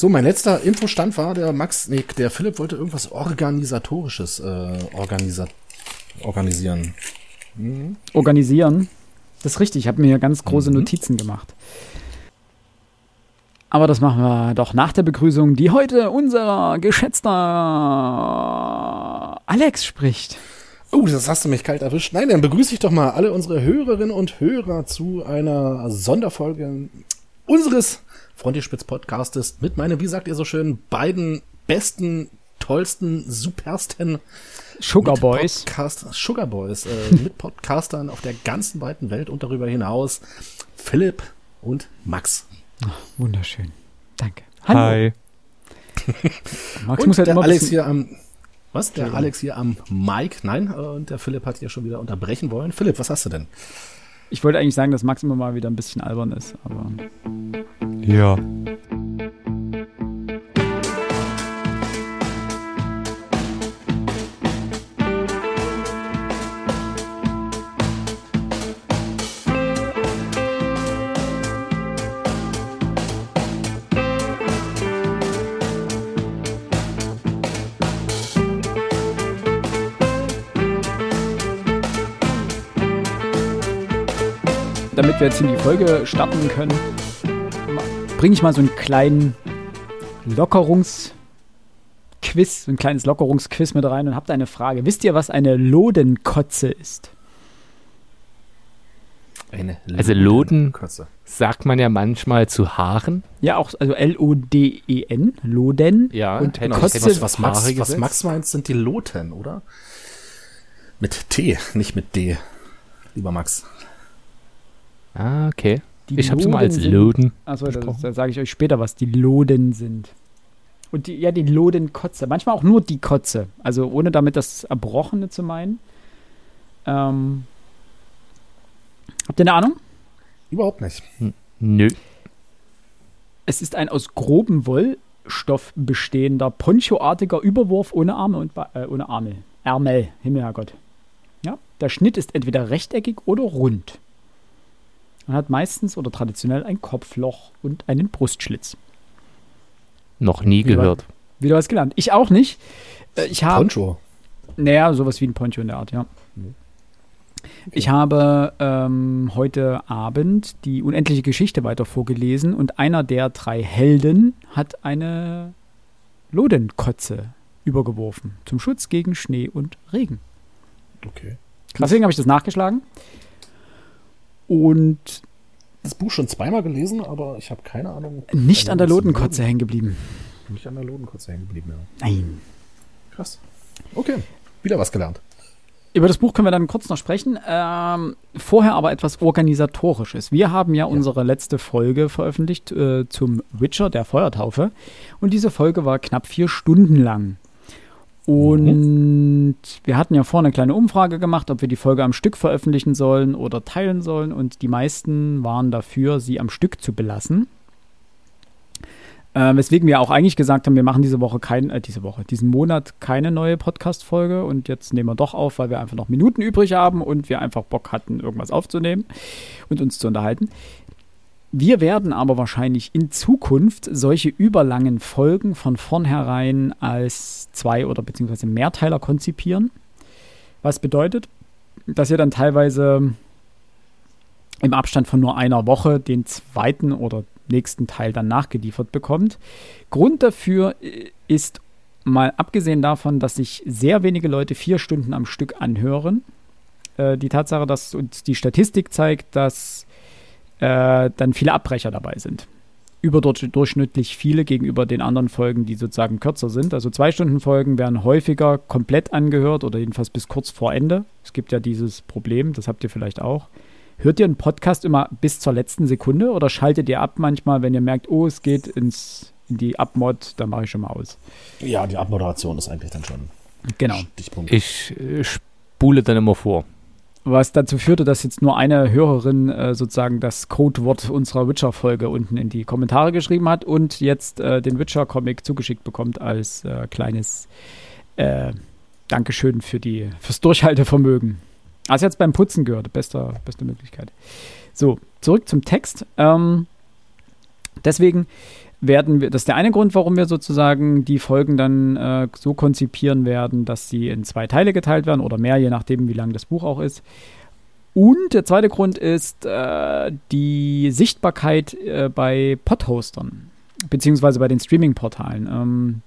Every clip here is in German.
So, mein letzter Infostand war, der Max, nee, der Philipp wollte irgendwas Organisatorisches äh, organisa organisieren. Mhm. Organisieren? Das ist richtig, ich habe mir ganz große mhm. Notizen gemacht. Aber das machen wir doch nach der Begrüßung, die heute unser geschätzter Alex spricht. Oh, das hast du mich kalt erwischt. Nein, dann begrüße ich doch mal alle unsere Hörerinnen und Hörer zu einer Sonderfolge unseres Frontierspitz Podcastes mit meinen, wie sagt ihr so schön, beiden besten, tollsten, supersten Sugar Boys. Podcast, Sugar Boys, äh, mit Podcastern auf der ganzen weiten Welt und darüber hinaus Philipp und Max. Ach, wunderschön. Danke. Hallo. Hi. Max und muss halt der Alex hier am was? Der Alex hier am Mike? Nein, äh, und der Philipp hat hier schon wieder unterbrechen wollen. Philipp, was hast du denn? Ich wollte eigentlich sagen, dass Max immer mal wieder ein bisschen albern ist, aber. Ja. Damit wir jetzt in die Folge starten können, bringe ich mal so einen kleinen Lockerungsquiz, ein kleines Lockerungsquiz mit rein und habt eine Frage. Wisst ihr, was eine Lodenkotze ist? Eine also Loden sagt man ja manchmal zu Haaren. Ja, auch, also L-O-D-E-N, Loden. Ja, und genau. Kotze. Was, was, Max, was Max meint, sind die Loten, oder? Mit T, nicht mit D, lieber Max. Ah, okay. Die ich habe es mal als Loden. Achso, da sage ich euch später, was die Loden sind. Und die, ja, die Lodenkotze. Manchmal auch nur die Kotze. Also ohne damit das Erbrochene zu meinen. Ähm, habt ihr eine Ahnung? Überhaupt nicht. Hm, nö. Es ist ein aus grobem Wollstoff bestehender, ponchoartiger Überwurf ohne Arme und äh, ohne Arme. Ärmel, Himmel, Herrgott. Ja, der Schnitt ist entweder rechteckig oder rund. Man hat meistens oder traditionell ein Kopfloch und einen Brustschlitz. Noch nie wieder, gehört. Wieder was gelernt. Ich auch nicht. Äh, ich habe. Poncho. Naja, sowas wie ein Poncho in der Art, ja. Okay. Ich habe ähm, heute Abend die unendliche Geschichte weiter vorgelesen und einer der drei Helden hat eine Lodenkotze übergeworfen zum Schutz gegen Schnee und Regen. Okay. Deswegen habe ich das nachgeschlagen. Und das Buch schon zweimal gelesen, aber ich habe keine Ahnung. Nicht an der Lodenkotze hängen geblieben. Nicht an der Lodenkotze hängen geblieben, ja. Nein. Krass. Okay, wieder was gelernt. Über das Buch können wir dann kurz noch sprechen. Ähm, vorher aber etwas Organisatorisches. Wir haben ja, ja. unsere letzte Folge veröffentlicht äh, zum Witcher, der Feuertaufe. Und diese Folge war knapp vier Stunden lang. Und wir hatten ja vorhin eine kleine Umfrage gemacht, ob wir die Folge am Stück veröffentlichen sollen oder teilen sollen. Und die meisten waren dafür, sie am Stück zu belassen. Äh, weswegen wir auch eigentlich gesagt haben, wir machen diese Woche kein, äh, diese Woche, diesen Monat keine neue Podcast-Folge und jetzt nehmen wir doch auf, weil wir einfach noch Minuten übrig haben und wir einfach Bock hatten, irgendwas aufzunehmen und uns zu unterhalten. Wir werden aber wahrscheinlich in Zukunft solche überlangen Folgen von vornherein als zwei- oder beziehungsweise Mehrteiler konzipieren. Was bedeutet, dass ihr dann teilweise im Abstand von nur einer Woche den zweiten oder nächsten Teil dann nachgeliefert bekommt. Grund dafür ist mal abgesehen davon, dass sich sehr wenige Leute vier Stunden am Stück anhören. Äh, die Tatsache, dass uns die Statistik zeigt, dass äh, dann viele Abbrecher dabei sind. Überdurchschnittlich viele gegenüber den anderen Folgen, die sozusagen kürzer sind. Also zwei Stunden Folgen werden häufiger komplett angehört oder jedenfalls bis kurz vor Ende. Es gibt ja dieses Problem, das habt ihr vielleicht auch. Hört ihr einen Podcast immer bis zur letzten Sekunde oder schaltet ihr ab manchmal, wenn ihr merkt, oh, es geht ins, in die Abmod, dann mache ich schon mal aus? Ja, die Abmoderation ist eigentlich dann schon. Genau. Stichpunkt. Ich äh, spule dann immer vor was dazu führte, dass jetzt nur eine Hörerin äh, sozusagen das Codewort unserer Witcher-Folge unten in die Kommentare geschrieben hat und jetzt äh, den Witcher-Comic zugeschickt bekommt als äh, kleines äh, Dankeschön für die, fürs Durchhaltevermögen. Also jetzt beim Putzen gehört, beste, beste Möglichkeit. So, zurück zum Text. Ähm, deswegen werden wir, das ist der eine Grund, warum wir sozusagen die Folgen dann äh, so konzipieren werden, dass sie in zwei Teile geteilt werden oder mehr, je nachdem, wie lang das Buch auch ist. Und der zweite Grund ist äh, die Sichtbarkeit äh, bei Podhostern, beziehungsweise bei den Streaming-Portalen. Ähm,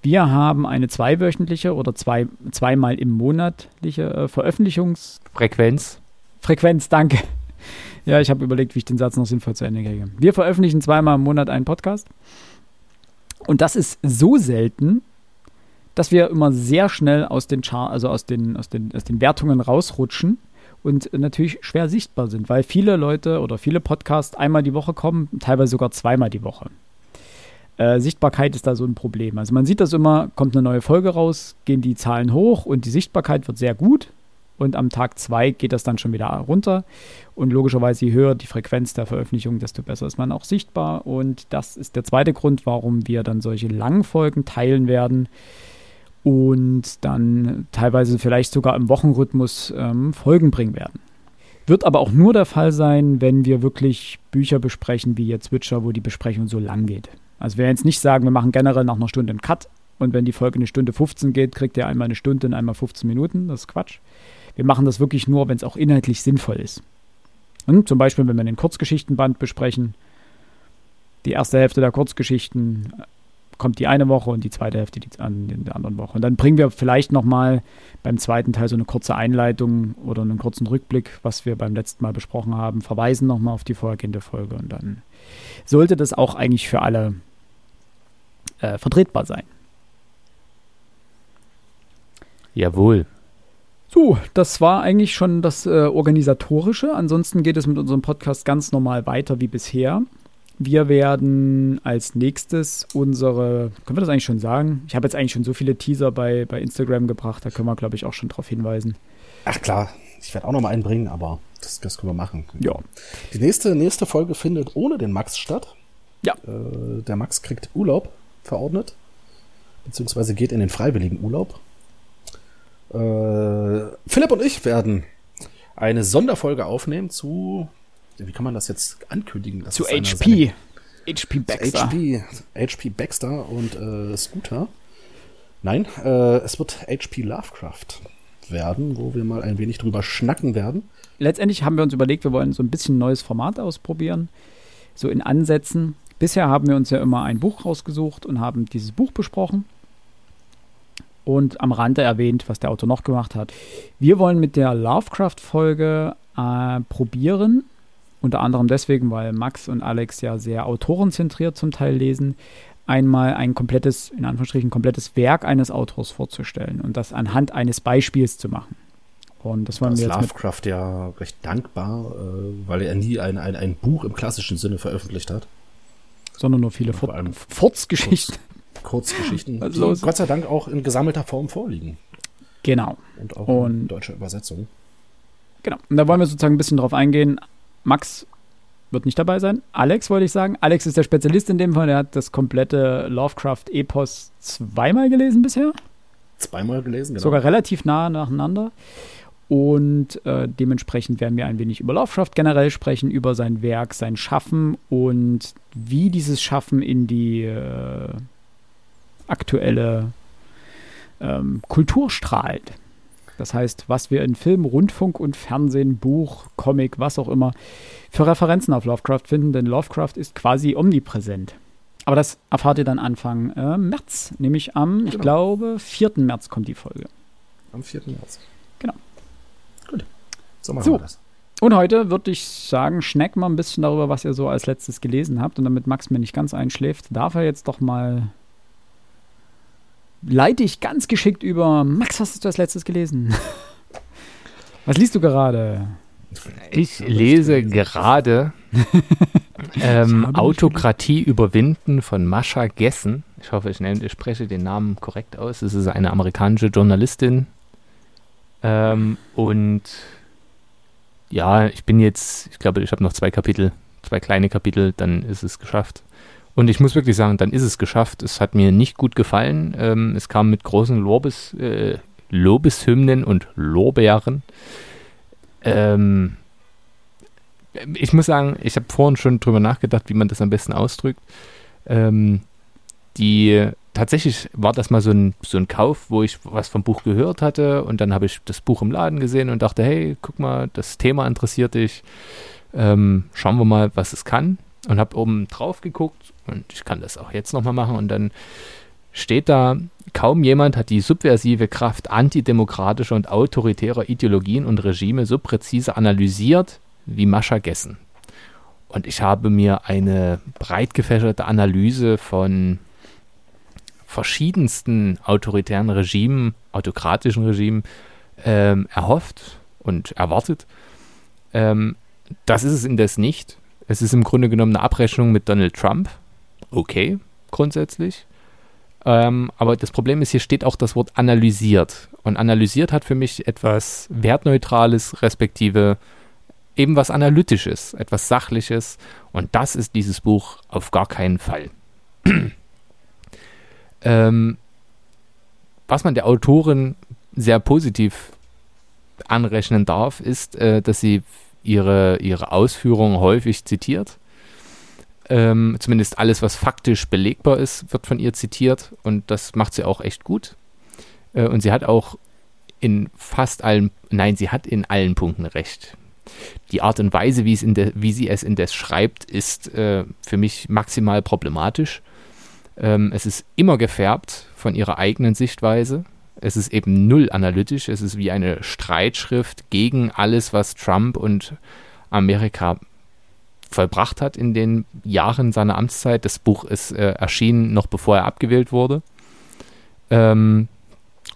wir haben eine zweiwöchentliche oder zwei, zweimal im monatliche äh, Veröffentlichungsfrequenz. Frequenz, danke. Ja, ich habe überlegt, wie ich den Satz noch sinnvoll zu Ende kriege. Wir veröffentlichen zweimal im Monat einen Podcast. Und das ist so selten, dass wir immer sehr schnell aus den, Char also aus den, aus den, aus den Wertungen rausrutschen und natürlich schwer sichtbar sind, weil viele Leute oder viele Podcasts einmal die Woche kommen, teilweise sogar zweimal die Woche. Äh, Sichtbarkeit ist da so ein Problem. Also man sieht das immer, kommt eine neue Folge raus, gehen die Zahlen hoch und die Sichtbarkeit wird sehr gut. Und am Tag zwei geht das dann schon wieder runter. Und logischerweise, je höher die Frequenz der Veröffentlichung, desto besser ist man auch sichtbar. Und das ist der zweite Grund, warum wir dann solche langen Folgen teilen werden und dann teilweise vielleicht sogar im Wochenrhythmus ähm, Folgen bringen werden. Wird aber auch nur der Fall sein, wenn wir wirklich Bücher besprechen, wie jetzt Witcher, wo die Besprechung so lang geht. Also wir werden jetzt nicht sagen, wir machen generell nach einer Stunde einen Cut und wenn die Folge eine Stunde 15 geht, kriegt ihr einmal eine Stunde und einmal 15 Minuten. Das ist Quatsch. Wir machen das wirklich nur, wenn es auch inhaltlich sinnvoll ist. Und zum Beispiel, wenn wir den Kurzgeschichtenband besprechen, die erste Hälfte der Kurzgeschichten kommt die eine Woche und die zweite Hälfte die, an der anderen Woche. Und dann bringen wir vielleicht nochmal beim zweiten Teil so eine kurze Einleitung oder einen kurzen Rückblick, was wir beim letzten Mal besprochen haben, verweisen nochmal auf die vorhergehende Folge und dann sollte das auch eigentlich für alle äh, vertretbar sein. Jawohl. So, das war eigentlich schon das äh, Organisatorische. Ansonsten geht es mit unserem Podcast ganz normal weiter wie bisher. Wir werden als nächstes unsere, können wir das eigentlich schon sagen? Ich habe jetzt eigentlich schon so viele Teaser bei, bei Instagram gebracht, da können wir, glaube ich, auch schon darauf hinweisen. Ach klar, ich werde auch noch mal einbringen, aber das, das können wir machen. Ja. Die nächste, nächste Folge findet ohne den Max statt. Ja. Äh, der Max kriegt Urlaub verordnet, beziehungsweise geht in den freiwilligen Urlaub. Äh, Philipp und ich werden eine Sonderfolge aufnehmen zu wie kann man das jetzt ankündigen? Das zu HP. HP Baxter. HP, HP Baxter und äh, Scooter. Nein, äh, es wird HP Lovecraft werden, wo wir mal ein wenig drüber schnacken werden. Letztendlich haben wir uns überlegt, wir wollen so ein bisschen ein neues Format ausprobieren, so in Ansätzen. Bisher haben wir uns ja immer ein Buch rausgesucht und haben dieses Buch besprochen und am Rande erwähnt, was der Autor noch gemacht hat. Wir wollen mit der Lovecraft-Folge äh, probieren, unter anderem deswegen, weil Max und Alex ja sehr autorenzentriert zum Teil lesen, einmal ein komplettes, in Anführungsstrichen, komplettes Werk eines Autors vorzustellen und das anhand eines Beispiels zu machen. Und das wir jetzt Lovecraft ja recht dankbar, äh, weil er nie ein, ein, ein Buch im klassischen Sinne veröffentlicht hat. Sondern nur viele Fur Furzgeschichten. Kurz, Kurzgeschichten, die Gott sei Dank auch in gesammelter Form vorliegen. Genau. Und auch und, in deutscher Übersetzung. Genau. Und da wollen wir sozusagen ein bisschen drauf eingehen. Max wird nicht dabei sein. Alex wollte ich sagen. Alex ist der Spezialist in dem Fall. Er hat das komplette Lovecraft-Epos zweimal gelesen bisher. Zweimal gelesen, genau. Sogar relativ nah nacheinander. Und äh, dementsprechend werden wir ein wenig über Lovecraft generell sprechen, über sein Werk, sein Schaffen und wie dieses Schaffen in die äh, aktuelle ähm, Kultur strahlt. Das heißt, was wir in Film, Rundfunk und Fernsehen, Buch, Comic, was auch immer für Referenzen auf Lovecraft finden, denn Lovecraft ist quasi omnipräsent. Aber das erfahrt ihr dann Anfang äh, März, nämlich am, genau. ich glaube, 4. März kommt die Folge. Am 4. März. Genau. Gut. So machen so. wir das. Und heute würde ich sagen, schneck mal ein bisschen darüber, was ihr so als letztes gelesen habt. Und damit Max mir nicht ganz einschläft, darf er jetzt doch mal leite ich ganz geschickt über. Max, was hast du als letztes gelesen? Was liest du gerade? Ich lese gerade ähm, Autokratie überwinden von Mascha Gessen. Ich hoffe, ich, nenne, ich, spreche den Namen korrekt aus. Es ist eine amerikanische Journalistin. Ähm, und ja, ich bin jetzt, ich glaube, ich habe noch zwei Kapitel, zwei kleine Kapitel, dann ist es geschafft. Und ich muss wirklich sagen, dann ist es geschafft. Es hat mir nicht gut gefallen. Ähm, es kam mit großen Lobes, äh, Lobeshymnen und Lorbeeren. Ähm, ich muss sagen, ich habe vorhin schon drüber nachgedacht, wie man das am besten ausdrückt. Ähm, die tatsächlich war das mal so ein, so ein Kauf, wo ich was vom Buch gehört hatte und dann habe ich das Buch im Laden gesehen und dachte, hey, guck mal, das Thema interessiert dich. Ähm, schauen wir mal, was es kann. Und habe oben drauf geguckt und ich kann das auch jetzt nochmal machen und dann steht da, kaum jemand hat die subversive Kraft antidemokratischer und autoritärer Ideologien und Regime so präzise analysiert wie Mascha Gessen. Und ich habe mir eine breit gefächerte Analyse von verschiedensten autoritären Regimen, autokratischen Regimen ähm, erhofft und erwartet. Ähm, das ist es indes nicht. Es ist im Grunde genommen eine Abrechnung mit Donald Trump. Okay, grundsätzlich. Ähm, aber das Problem ist, hier steht auch das Wort analysiert. Und analysiert hat für mich etwas Wertneutrales, respektive eben was Analytisches, etwas Sachliches. Und das ist dieses Buch auf gar keinen Fall. Ähm, was man der Autorin sehr positiv anrechnen darf, ist, äh, dass sie ihre, ihre Ausführungen häufig zitiert. Ähm, zumindest alles, was faktisch belegbar ist, wird von ihr zitiert und das macht sie auch echt gut. Äh, und sie hat auch in fast allen, nein, sie hat in allen Punkten recht. Die Art und Weise, wie, es de, wie sie es indes schreibt, ist äh, für mich maximal problematisch. Ähm, es ist immer gefärbt von ihrer eigenen Sichtweise. Es ist eben null analytisch. Es ist wie eine Streitschrift gegen alles, was Trump und Amerika vollbracht hat in den Jahren seiner Amtszeit. Das Buch ist äh, erschienen noch bevor er abgewählt wurde. Ähm,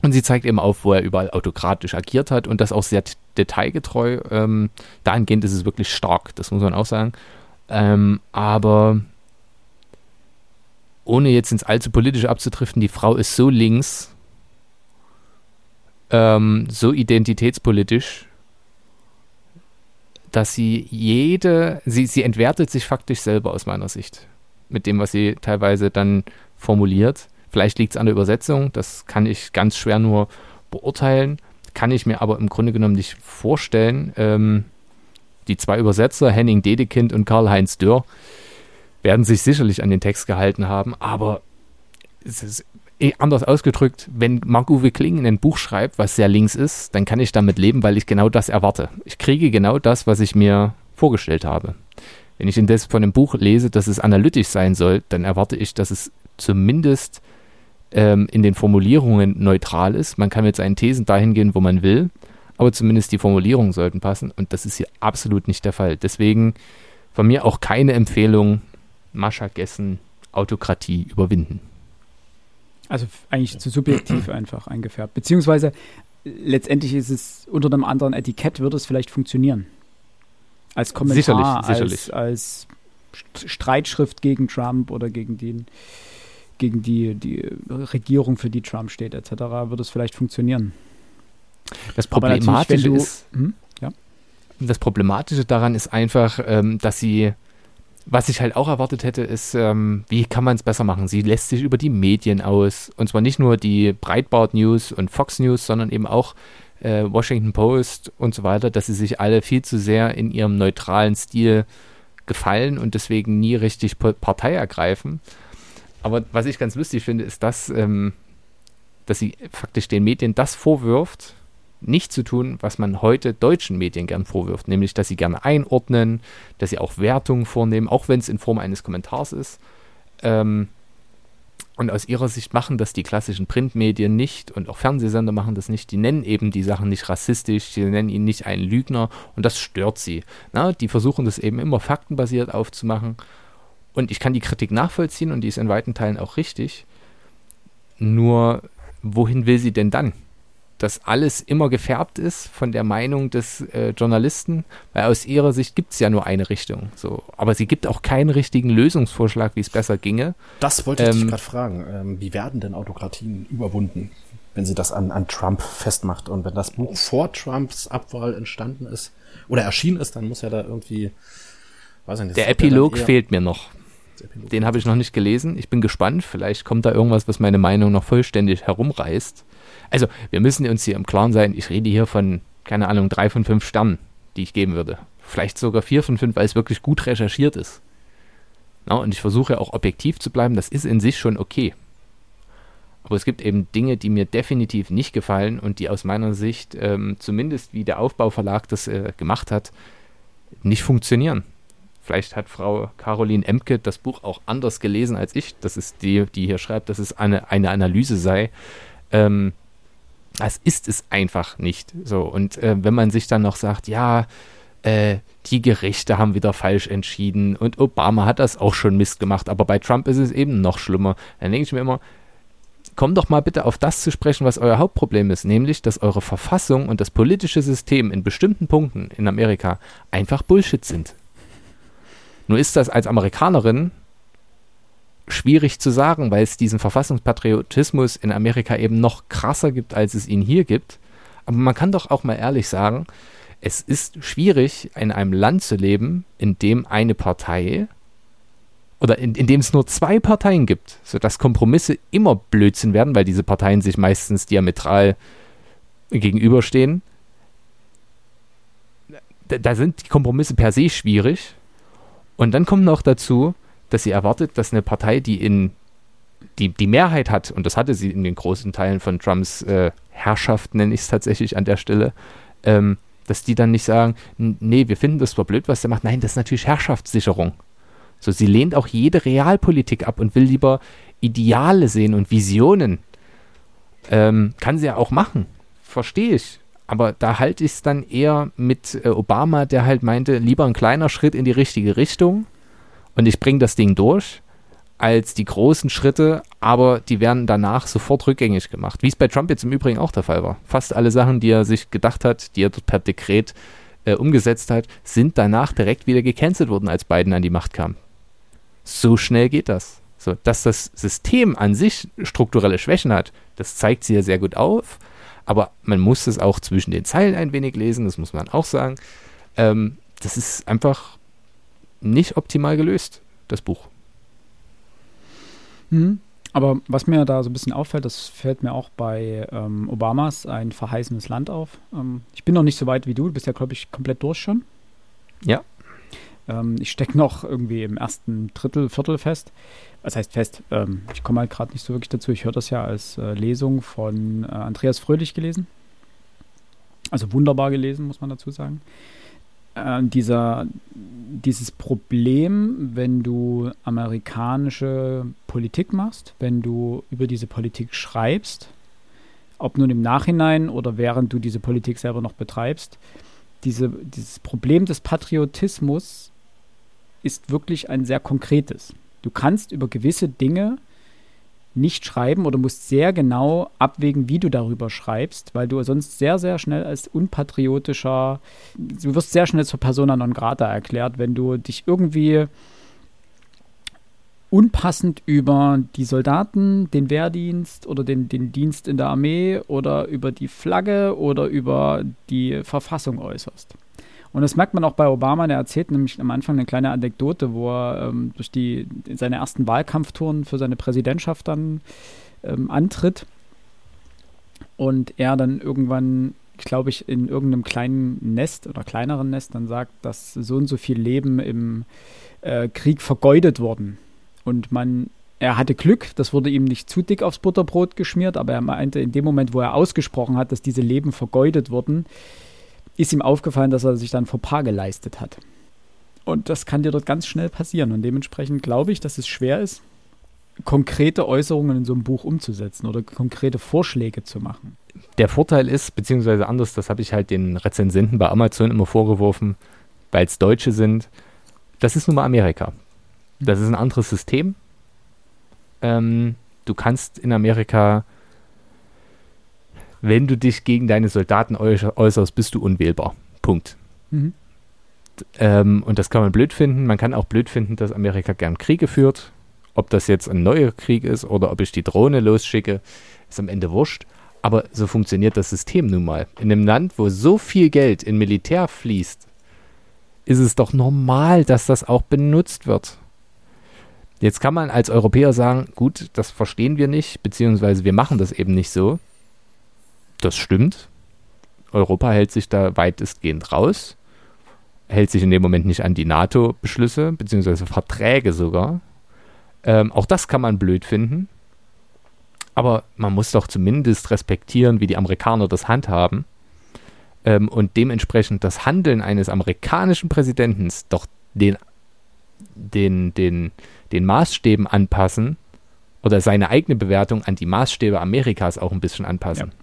und sie zeigt eben auf, wo er überall autokratisch agiert hat und das auch sehr detailgetreu. Ähm, dahingehend ist es wirklich stark, das muss man auch sagen. Ähm, aber ohne jetzt ins allzu politische abzutriften, die Frau ist so links, ähm, so identitätspolitisch, dass sie jede, sie, sie entwertet sich faktisch selber aus meiner Sicht. Mit dem, was sie teilweise dann formuliert. Vielleicht liegt es an der Übersetzung, das kann ich ganz schwer nur beurteilen, kann ich mir aber im Grunde genommen nicht vorstellen. Ähm, die zwei Übersetzer, Henning Dedekind und Karl-Heinz Dörr, werden sich sicherlich an den Text gehalten haben, aber es ist anders ausgedrückt, wenn Marc-Uwe Kling ein Buch schreibt, was sehr links ist, dann kann ich damit leben, weil ich genau das erwarte. Ich kriege genau das, was ich mir vorgestellt habe. Wenn ich indes von einem Buch lese, dass es analytisch sein soll, dann erwarte ich, dass es zumindest ähm, in den Formulierungen neutral ist. Man kann mit seinen Thesen dahin gehen, wo man will, aber zumindest die Formulierungen sollten passen und das ist hier absolut nicht der Fall. Deswegen von mir auch keine Empfehlung, Mascha Gessen Autokratie überwinden. Also eigentlich zu subjektiv einfach eingefärbt. Beziehungsweise letztendlich ist es unter einem anderen Etikett, würde es vielleicht funktionieren. Als Kommentar, sicherlich, sicherlich. Als, als Streitschrift gegen Trump oder gegen den gegen die, die Regierung, für die Trump steht, etc., würde es vielleicht funktionieren. Das Problematische du, ist, hm? ja? das Problematische daran ist einfach, ähm, dass sie was ich halt auch erwartet hätte, ist, ähm, wie kann man es besser machen? Sie lässt sich über die Medien aus. Und zwar nicht nur die Breitbart News und Fox News, sondern eben auch äh, Washington Post und so weiter, dass sie sich alle viel zu sehr in ihrem neutralen Stil gefallen und deswegen nie richtig Partei ergreifen. Aber was ich ganz lustig finde, ist, dass, ähm, dass sie faktisch den Medien das vorwirft, nicht zu tun, was man heute deutschen Medien gern vorwirft, nämlich dass sie gerne einordnen, dass sie auch Wertungen vornehmen, auch wenn es in Form eines Kommentars ist. Ähm, und aus ihrer Sicht machen das die klassischen Printmedien nicht und auch Fernsehsender machen das nicht. Die nennen eben die Sachen nicht rassistisch, sie nennen ihn nicht einen Lügner und das stört sie. Na, die versuchen das eben immer faktenbasiert aufzumachen. Und ich kann die Kritik nachvollziehen und die ist in weiten Teilen auch richtig. Nur, wohin will sie denn dann? Dass alles immer gefärbt ist von der Meinung des äh, Journalisten, weil aus ihrer Sicht gibt es ja nur eine Richtung. So. Aber sie gibt auch keinen richtigen Lösungsvorschlag, wie es besser ginge. Das wollte ich ähm, dich gerade fragen. Ähm, wie werden denn Autokratien überwunden, wenn sie das an, an Trump festmacht? Und wenn das Buch vor Trumps Abwahl entstanden ist oder erschienen ist, dann muss ja da irgendwie, nicht. Der Epilog fehlt mir noch. Den habe ich noch nicht gelesen. Ich bin gespannt. Vielleicht kommt da irgendwas, was meine Meinung noch vollständig herumreißt. Also, wir müssen uns hier im Klaren sein, ich rede hier von, keine Ahnung, drei von fünf Sternen, die ich geben würde. Vielleicht sogar vier von fünf, weil es wirklich gut recherchiert ist. Na, und ich versuche auch objektiv zu bleiben, das ist in sich schon okay. Aber es gibt eben Dinge, die mir definitiv nicht gefallen und die aus meiner Sicht, ähm, zumindest wie der Aufbauverlag das äh, gemacht hat, nicht funktionieren. Vielleicht hat Frau Caroline Emke das Buch auch anders gelesen als ich. Das ist die, die hier schreibt, dass es eine, eine Analyse sei. Ähm, das ist es einfach nicht. So, und äh, wenn man sich dann noch sagt, ja, äh, die Gerichte haben wieder falsch entschieden und Obama hat das auch schon Mist gemacht, aber bei Trump ist es eben noch schlimmer, dann denke ich mir immer, komm doch mal bitte auf das zu sprechen, was euer Hauptproblem ist, nämlich, dass eure Verfassung und das politische System in bestimmten Punkten in Amerika einfach Bullshit sind. Nur ist das als Amerikanerin schwierig zu sagen, weil es diesen Verfassungspatriotismus in Amerika eben noch krasser gibt, als es ihn hier gibt. Aber man kann doch auch mal ehrlich sagen, es ist schwierig, in einem Land zu leben, in dem eine Partei oder in, in dem es nur zwei Parteien gibt, sodass Kompromisse immer Blödsinn werden, weil diese Parteien sich meistens diametral gegenüberstehen. Da, da sind die Kompromisse per se schwierig. Und dann kommt noch dazu, dass sie erwartet, dass eine Partei, die in die, die Mehrheit hat, und das hatte sie in den großen Teilen von Trumps äh, Herrschaft, nenne ich es tatsächlich an der Stelle, ähm, dass die dann nicht sagen, nee, wir finden das zwar blöd, was der macht. Nein, das ist natürlich Herrschaftssicherung. So, sie lehnt auch jede Realpolitik ab und will lieber Ideale sehen und Visionen. Ähm, kann sie ja auch machen. Verstehe ich. Aber da halte ich es dann eher mit äh, Obama, der halt meinte, lieber ein kleiner Schritt in die richtige Richtung und ich bringe das Ding durch, als die großen Schritte, aber die werden danach sofort rückgängig gemacht. Wie es bei Trump jetzt im Übrigen auch der Fall war. Fast alle Sachen, die er sich gedacht hat, die er dort per Dekret äh, umgesetzt hat, sind danach direkt wieder gecancelt worden, als Biden an die Macht kam. So schnell geht das. So, dass das System an sich strukturelle Schwächen hat, das zeigt sie ja sehr gut auf. Aber man muss es auch zwischen den Zeilen ein wenig lesen, das muss man auch sagen. Ähm, das ist einfach nicht optimal gelöst, das Buch. Mhm. Aber was mir da so ein bisschen auffällt, das fällt mir auch bei ähm, Obamas ein verheißenes Land auf. Ähm, ich bin noch nicht so weit wie du, du bist ja, glaube ich, komplett durch schon. Ja. Ähm, ich stecke noch irgendwie im ersten Drittel, Viertel fest. Was heißt fest? Ähm, ich komme halt gerade nicht so wirklich dazu. Ich höre das ja als äh, Lesung von äh, Andreas Fröhlich gelesen. Also wunderbar gelesen, muss man dazu sagen. Äh, dieser, dieses Problem, wenn du amerikanische Politik machst, wenn du über diese Politik schreibst, ob nun im Nachhinein oder während du diese Politik selber noch betreibst, diese, dieses Problem des Patriotismus ist wirklich ein sehr konkretes. Du kannst über gewisse Dinge nicht schreiben oder musst sehr genau abwägen, wie du darüber schreibst, weil du sonst sehr, sehr schnell als unpatriotischer, du wirst sehr schnell zur Persona non grata erklärt, wenn du dich irgendwie unpassend über die Soldaten, den Wehrdienst oder den, den Dienst in der Armee oder über die Flagge oder über die Verfassung äußerst. Und das merkt man auch bei Obama, der erzählt nämlich am Anfang eine kleine Anekdote, wo er ähm, durch die, seine ersten Wahlkampftouren für seine Präsidentschaft dann ähm, antritt und er dann irgendwann, glaube ich, in irgendeinem kleinen Nest oder kleineren Nest dann sagt, dass so und so viel Leben im äh, Krieg vergeudet wurden. Und man er hatte Glück, das wurde ihm nicht zu dick aufs Butterbrot geschmiert, aber er meinte, in dem Moment, wo er ausgesprochen hat, dass diese Leben vergeudet wurden, ist ihm aufgefallen, dass er sich dann vor Paar geleistet hat. Und das kann dir dort ganz schnell passieren. Und dementsprechend glaube ich, dass es schwer ist, konkrete Äußerungen in so einem Buch umzusetzen oder konkrete Vorschläge zu machen. Der Vorteil ist, beziehungsweise anders, das habe ich halt den Rezensenten bei Amazon immer vorgeworfen, weil es Deutsche sind. Das ist nun mal Amerika. Das ist ein anderes System. Ähm, du kannst in Amerika wenn du dich gegen deine Soldaten äußerst, bist du unwählbar. Punkt. Mhm. Ähm, und das kann man blöd finden. Man kann auch blöd finden, dass Amerika gern Kriege führt. Ob das jetzt ein neuer Krieg ist oder ob ich die Drohne losschicke, ist am Ende wurscht. Aber so funktioniert das System nun mal. In einem Land, wo so viel Geld in Militär fließt, ist es doch normal, dass das auch benutzt wird. Jetzt kann man als Europäer sagen, gut, das verstehen wir nicht, beziehungsweise wir machen das eben nicht so. Das stimmt. Europa hält sich da weitestgehend raus. hält sich in dem Moment nicht an die NATO-Beschlüsse, beziehungsweise Verträge sogar. Ähm, auch das kann man blöd finden. Aber man muss doch zumindest respektieren, wie die Amerikaner das handhaben. Ähm, und dementsprechend das Handeln eines amerikanischen Präsidenten doch den, den, den, den Maßstäben anpassen oder seine eigene Bewertung an die Maßstäbe Amerikas auch ein bisschen anpassen. Ja.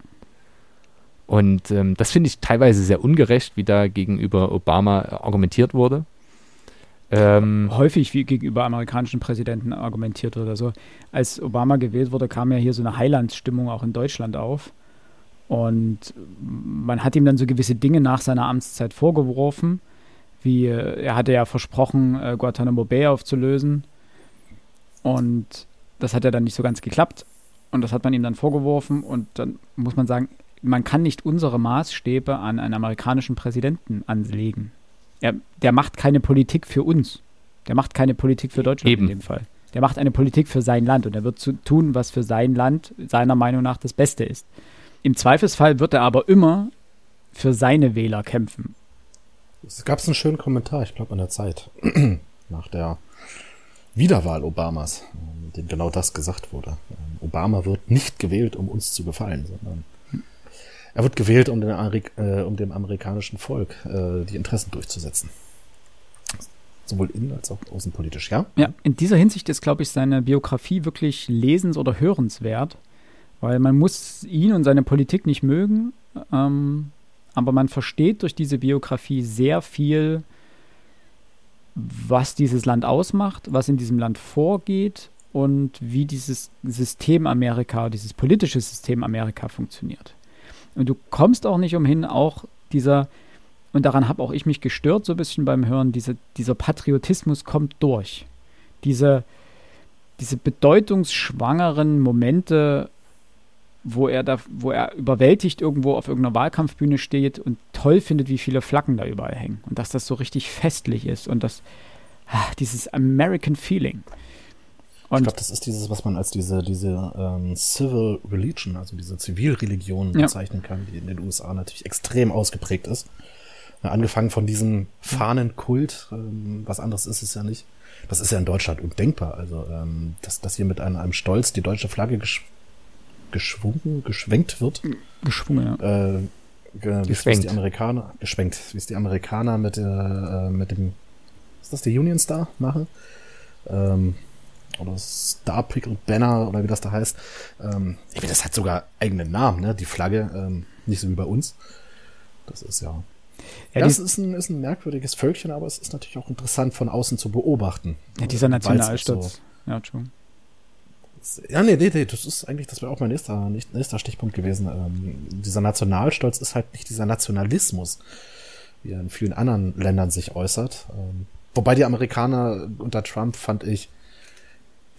Und ähm, das finde ich teilweise sehr ungerecht, wie da gegenüber Obama argumentiert wurde. Ähm, Häufig wie gegenüber amerikanischen Präsidenten argumentiert oder so. Als Obama gewählt wurde, kam ja hier so eine Heilandsstimmung auch in Deutschland auf. Und man hat ihm dann so gewisse Dinge nach seiner Amtszeit vorgeworfen, wie äh, er hatte ja versprochen, äh, Guantanamo Bay aufzulösen. Und das hat ja dann nicht so ganz geklappt. Und das hat man ihm dann vorgeworfen. Und dann muss man sagen, man kann nicht unsere Maßstäbe an einen amerikanischen Präsidenten anlegen. Er, der macht keine Politik für uns. Der macht keine Politik für Deutschland Eben. in dem Fall. Der macht eine Politik für sein Land und er wird zu tun, was für sein Land seiner Meinung nach das Beste ist. Im Zweifelsfall wird er aber immer für seine Wähler kämpfen. Es gab einen schönen Kommentar, ich glaube, an der Zeit, nach der Wiederwahl Obamas, in dem genau das gesagt wurde. Obama wird nicht gewählt, um uns zu gefallen, sondern er wird gewählt, um, den äh, um dem amerikanischen Volk äh, die Interessen durchzusetzen. Sowohl innen als auch außenpolitisch, ja? Ja, in dieser Hinsicht ist, glaube ich, seine Biografie wirklich lesens- oder hörenswert, weil man muss ihn und seine Politik nicht mögen, ähm, aber man versteht durch diese Biografie sehr viel, was dieses Land ausmacht, was in diesem Land vorgeht und wie dieses System Amerika, dieses politische System Amerika funktioniert. Und du kommst auch nicht umhin, auch dieser, und daran habe auch ich mich gestört so ein bisschen beim Hören, diese, dieser Patriotismus kommt durch. Diese, diese bedeutungsschwangeren Momente, wo er da, wo er überwältigt irgendwo auf irgendeiner Wahlkampfbühne steht und toll findet, wie viele Flaggen da überall hängen. Und dass das so richtig festlich ist und das, ach, dieses American Feeling. Und ich glaube, das ist dieses, was man als diese, diese ähm, Civil Religion, also diese Zivilreligion ja. bezeichnen kann, die in den USA natürlich extrem ausgeprägt ist. Ja, angefangen von diesem Fahnenkult, ähm, was anderes ist es ja nicht. Das ist ja in Deutschland undenkbar. Also, ähm, dass, dass hier mit einem, einem Stolz die deutsche Flagge gesch geschwungen, geschwenkt wird. Geschwungen, ja. Äh, wie es die Amerikaner, geschwenkt, wie es die Amerikaner mit, äh, mit dem, ist das die Union Star machen? Ähm, oder Star Pickle Banner oder wie das da heißt. Ähm, ich meine, das hat sogar eigenen Namen, ne? Die Flagge, ähm, nicht so wie bei uns. Das ist ja. Ja, das ist ein, ist ein merkwürdiges Völkchen, aber es ist natürlich auch interessant von außen zu beobachten. Ja, dieser Nationalstolz. So, ja, schon. Ja, nee, nee, nee, das ist eigentlich, das wäre auch mein nächster, nächster Stichpunkt gewesen. Ähm, dieser Nationalstolz ist halt nicht dieser Nationalismus, wie er in vielen anderen Ländern sich äußert. Ähm, wobei die Amerikaner unter Trump, fand ich,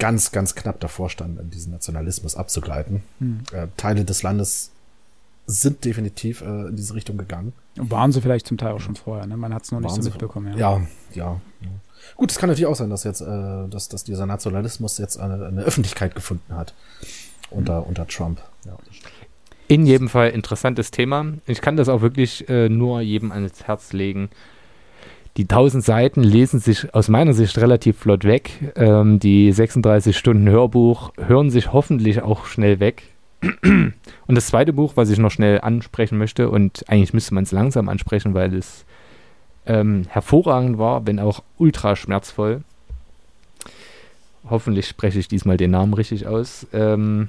ganz, ganz knapp davor standen, diesen Nationalismus abzugleiten. Hm. Äh, Teile des Landes sind definitiv äh, in diese Richtung gegangen. Waren sie vielleicht zum Teil auch schon vorher, ne? Man hat es noch nicht so mitbekommen, ja. Ja, ja. ja. Gut, es kann natürlich auch sein, dass jetzt, äh, dass, dass dieser Nationalismus jetzt eine, eine Öffentlichkeit gefunden hat unter, hm. unter Trump. Ja, in jedem Fall interessantes Thema. Ich kann das auch wirklich äh, nur jedem ans Herz legen, die 1000 Seiten lesen sich aus meiner Sicht relativ flott weg. Ähm, die 36 Stunden Hörbuch hören sich hoffentlich auch schnell weg. Und das zweite Buch, was ich noch schnell ansprechen möchte, und eigentlich müsste man es langsam ansprechen, weil es ähm, hervorragend war, wenn auch ultra schmerzvoll. Hoffentlich spreche ich diesmal den Namen richtig aus. Ähm,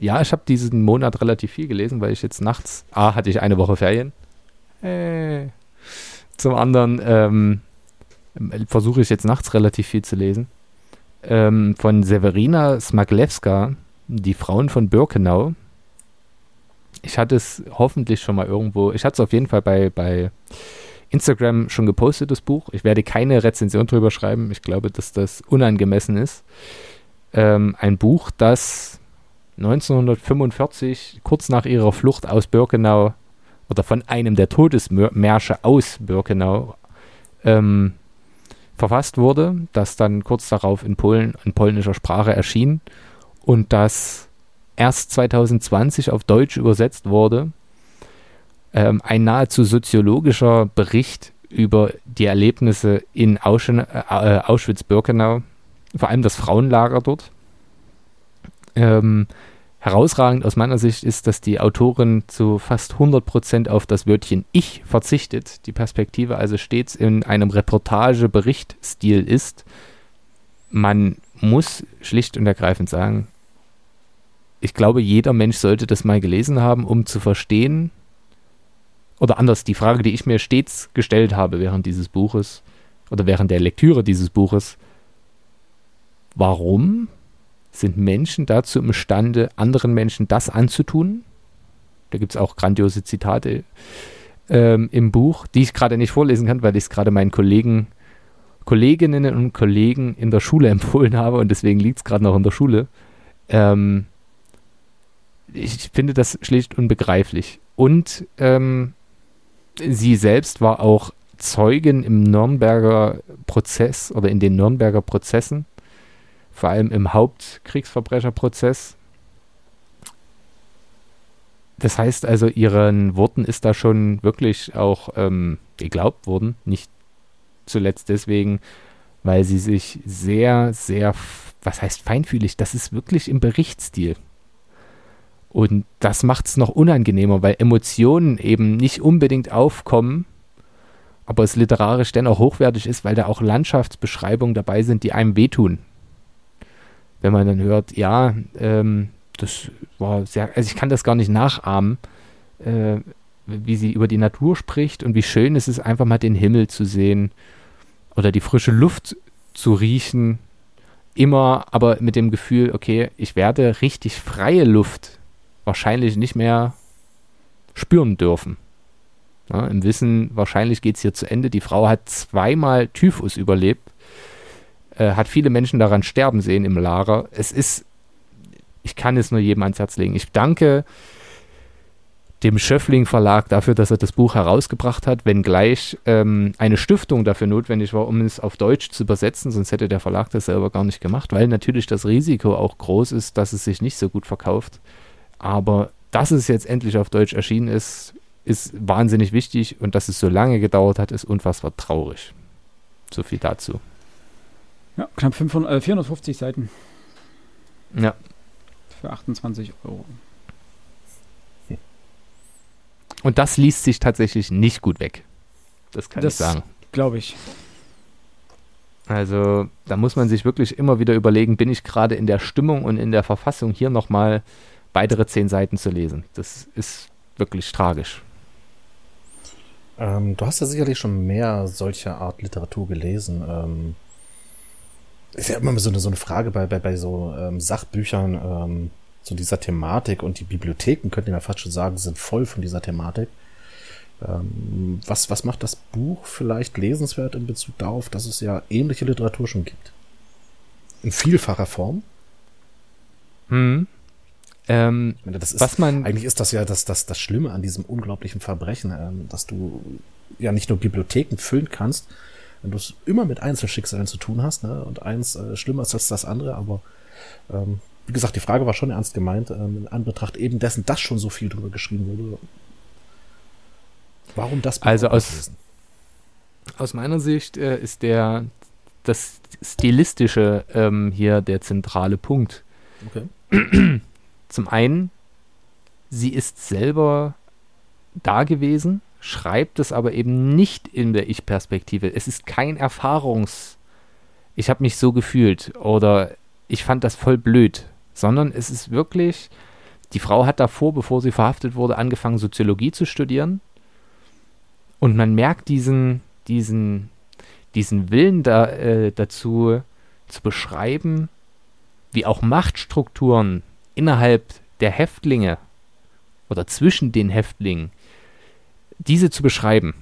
ja, ich habe diesen Monat relativ viel gelesen, weil ich jetzt nachts, A, hatte ich eine Woche Ferien. Äh, zum anderen ähm, versuche ich jetzt nachts relativ viel zu lesen. Ähm, von Severina Smaglewska, Die Frauen von Birkenau. Ich hatte es hoffentlich schon mal irgendwo, ich hatte es auf jeden Fall bei, bei Instagram schon gepostet, das Buch. Ich werde keine Rezension drüber schreiben. Ich glaube, dass das unangemessen ist. Ähm, ein Buch, das 1945, kurz nach ihrer Flucht aus Birkenau, oder von einem der Todesmärsche aus Birkenau ähm, verfasst wurde, das dann kurz darauf in Polen in polnischer Sprache erschien und das erst 2020 auf Deutsch übersetzt wurde. Ähm, ein nahezu soziologischer Bericht über die Erlebnisse in äh, Auschwitz-Birkenau, vor allem das Frauenlager dort. Ähm, herausragend aus meiner Sicht ist, dass die Autorin zu fast 100% auf das Wörtchen Ich verzichtet, die Perspektive also stets in einem Reportage-Bericht-Stil ist. Man muss schlicht und ergreifend sagen, ich glaube, jeder Mensch sollte das mal gelesen haben, um zu verstehen, oder anders, die Frage, die ich mir stets gestellt habe während dieses Buches oder während der Lektüre dieses Buches, warum sind Menschen dazu imstande, anderen Menschen das anzutun? Da gibt es auch grandiose Zitate ähm, im Buch, die ich gerade nicht vorlesen kann, weil ich es gerade meinen Kollegen, Kolleginnen und Kollegen in der Schule empfohlen habe und deswegen liegt es gerade noch in der Schule. Ähm, ich finde das schlicht unbegreiflich. Und ähm, sie selbst war auch Zeugin im Nürnberger Prozess oder in den Nürnberger Prozessen, vor allem im Hauptkriegsverbrecherprozess. Das heißt also, ihren Worten ist da schon wirklich auch ähm, geglaubt worden, nicht zuletzt deswegen, weil sie sich sehr, sehr, was heißt feinfühlig, das ist wirklich im Berichtsstil. Und das macht es noch unangenehmer, weil Emotionen eben nicht unbedingt aufkommen, aber es literarisch dennoch hochwertig ist, weil da auch Landschaftsbeschreibungen dabei sind, die einem wehtun. Wenn man dann hört, ja, ähm, das war sehr, also ich kann das gar nicht nachahmen, äh, wie sie über die Natur spricht und wie schön es ist, einfach mal den Himmel zu sehen oder die frische Luft zu riechen. Immer aber mit dem Gefühl, okay, ich werde richtig freie Luft wahrscheinlich nicht mehr spüren dürfen. Ja, Im Wissen, wahrscheinlich geht es hier zu Ende. Die Frau hat zweimal Typhus überlebt, äh, hat viele Menschen daran sterben sehen im Lager. Es ist, ich kann es nur jedem ans Herz legen. Ich danke dem Schöffling Verlag dafür, dass er das Buch herausgebracht hat, wenngleich ähm, eine Stiftung dafür notwendig war, um es auf Deutsch zu übersetzen, sonst hätte der Verlag das selber gar nicht gemacht, weil natürlich das Risiko auch groß ist, dass es sich nicht so gut verkauft. Aber dass es jetzt endlich auf Deutsch erschienen ist, ist wahnsinnig wichtig und dass es so lange gedauert hat, ist unfassbar traurig. So viel dazu. Ja, knapp 500, äh, 450 Seiten. Ja. Für 28 Euro. Und das liest sich tatsächlich nicht gut weg. Das kann das ich sagen. Glaube ich. Also da muss man sich wirklich immer wieder überlegen, bin ich gerade in der Stimmung und in der Verfassung hier nochmal weitere zehn Seiten zu lesen. Das ist wirklich tragisch. Ähm, du hast ja sicherlich schon mehr solcher Art Literatur gelesen. Ähm, ist ja immer so eine, so eine Frage bei, bei, bei so ähm, Sachbüchern ähm, zu dieser Thematik und die Bibliotheken, könnte man fast schon sagen, sind voll von dieser Thematik. Ähm, was, was macht das Buch vielleicht lesenswert in Bezug darauf, dass es ja ähnliche Literatur schon gibt? In vielfacher Form? Hm. Ähm, meine, ist, was man eigentlich ist das ja das, das, das Schlimme an diesem unglaublichen Verbrechen, ähm, dass du ja nicht nur Bibliotheken füllen kannst, wenn du es immer mit Einzelschicksalen zu tun hast, ne? und eins äh, schlimmer ist als das andere, aber ähm, wie gesagt, die Frage war schon ernst gemeint, ähm, in Anbetracht eben dessen, dass schon so viel drüber geschrieben wurde. Warum das? Also aus, aus meiner Sicht äh, ist der das Stilistische ähm, hier der zentrale Punkt. Okay. Zum einen, sie ist selber da gewesen, schreibt es aber eben nicht in der Ich-Perspektive. Es ist kein Erfahrungs- ich habe mich so gefühlt oder ich fand das voll blöd, sondern es ist wirklich, die Frau hat davor, bevor sie verhaftet wurde, angefangen, Soziologie zu studieren. Und man merkt diesen, diesen, diesen Willen da, äh, dazu zu beschreiben, wie auch Machtstrukturen innerhalb der Häftlinge oder zwischen den Häftlingen, diese zu beschreiben,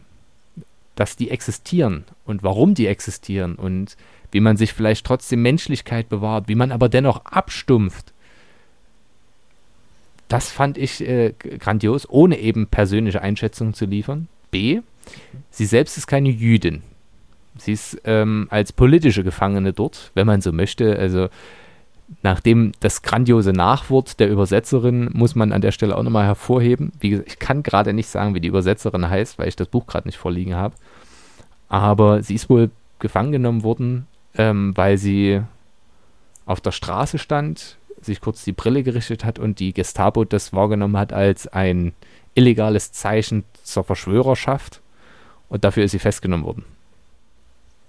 dass die existieren und warum die existieren und wie man sich vielleicht trotzdem Menschlichkeit bewahrt, wie man aber dennoch abstumpft. Das fand ich äh, grandios, ohne eben persönliche Einschätzungen zu liefern. B. Sie selbst ist keine Jüdin. Sie ist ähm, als politische Gefangene dort, wenn man so möchte. Also nachdem das grandiose Nachwort der Übersetzerin muss man an der Stelle auch nochmal hervorheben. Wie gesagt, ich kann gerade nicht sagen, wie die Übersetzerin heißt, weil ich das Buch gerade nicht vorliegen habe. aber sie ist wohl gefangen genommen worden, ähm, weil sie auf der Straße stand, sich kurz die Brille gerichtet hat und die Gestapo das wahrgenommen hat als ein illegales Zeichen zur Verschwörerschaft und dafür ist sie festgenommen worden.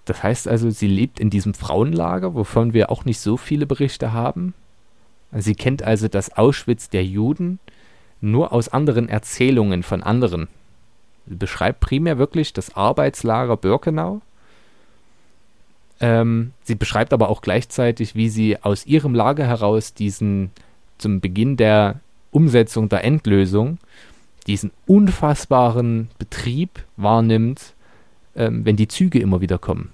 Das heißt also, sie lebt in diesem Frauenlager, wovon wir auch nicht so viele Berichte haben. Sie kennt also das Auschwitz der Juden nur aus anderen Erzählungen von anderen. Sie beschreibt primär wirklich das Arbeitslager Birkenau. Ähm, sie beschreibt aber auch gleichzeitig, wie sie aus ihrem Lager heraus diesen zum Beginn der Umsetzung der Endlösung diesen unfassbaren Betrieb wahrnimmt, ähm, wenn die Züge immer wieder kommen.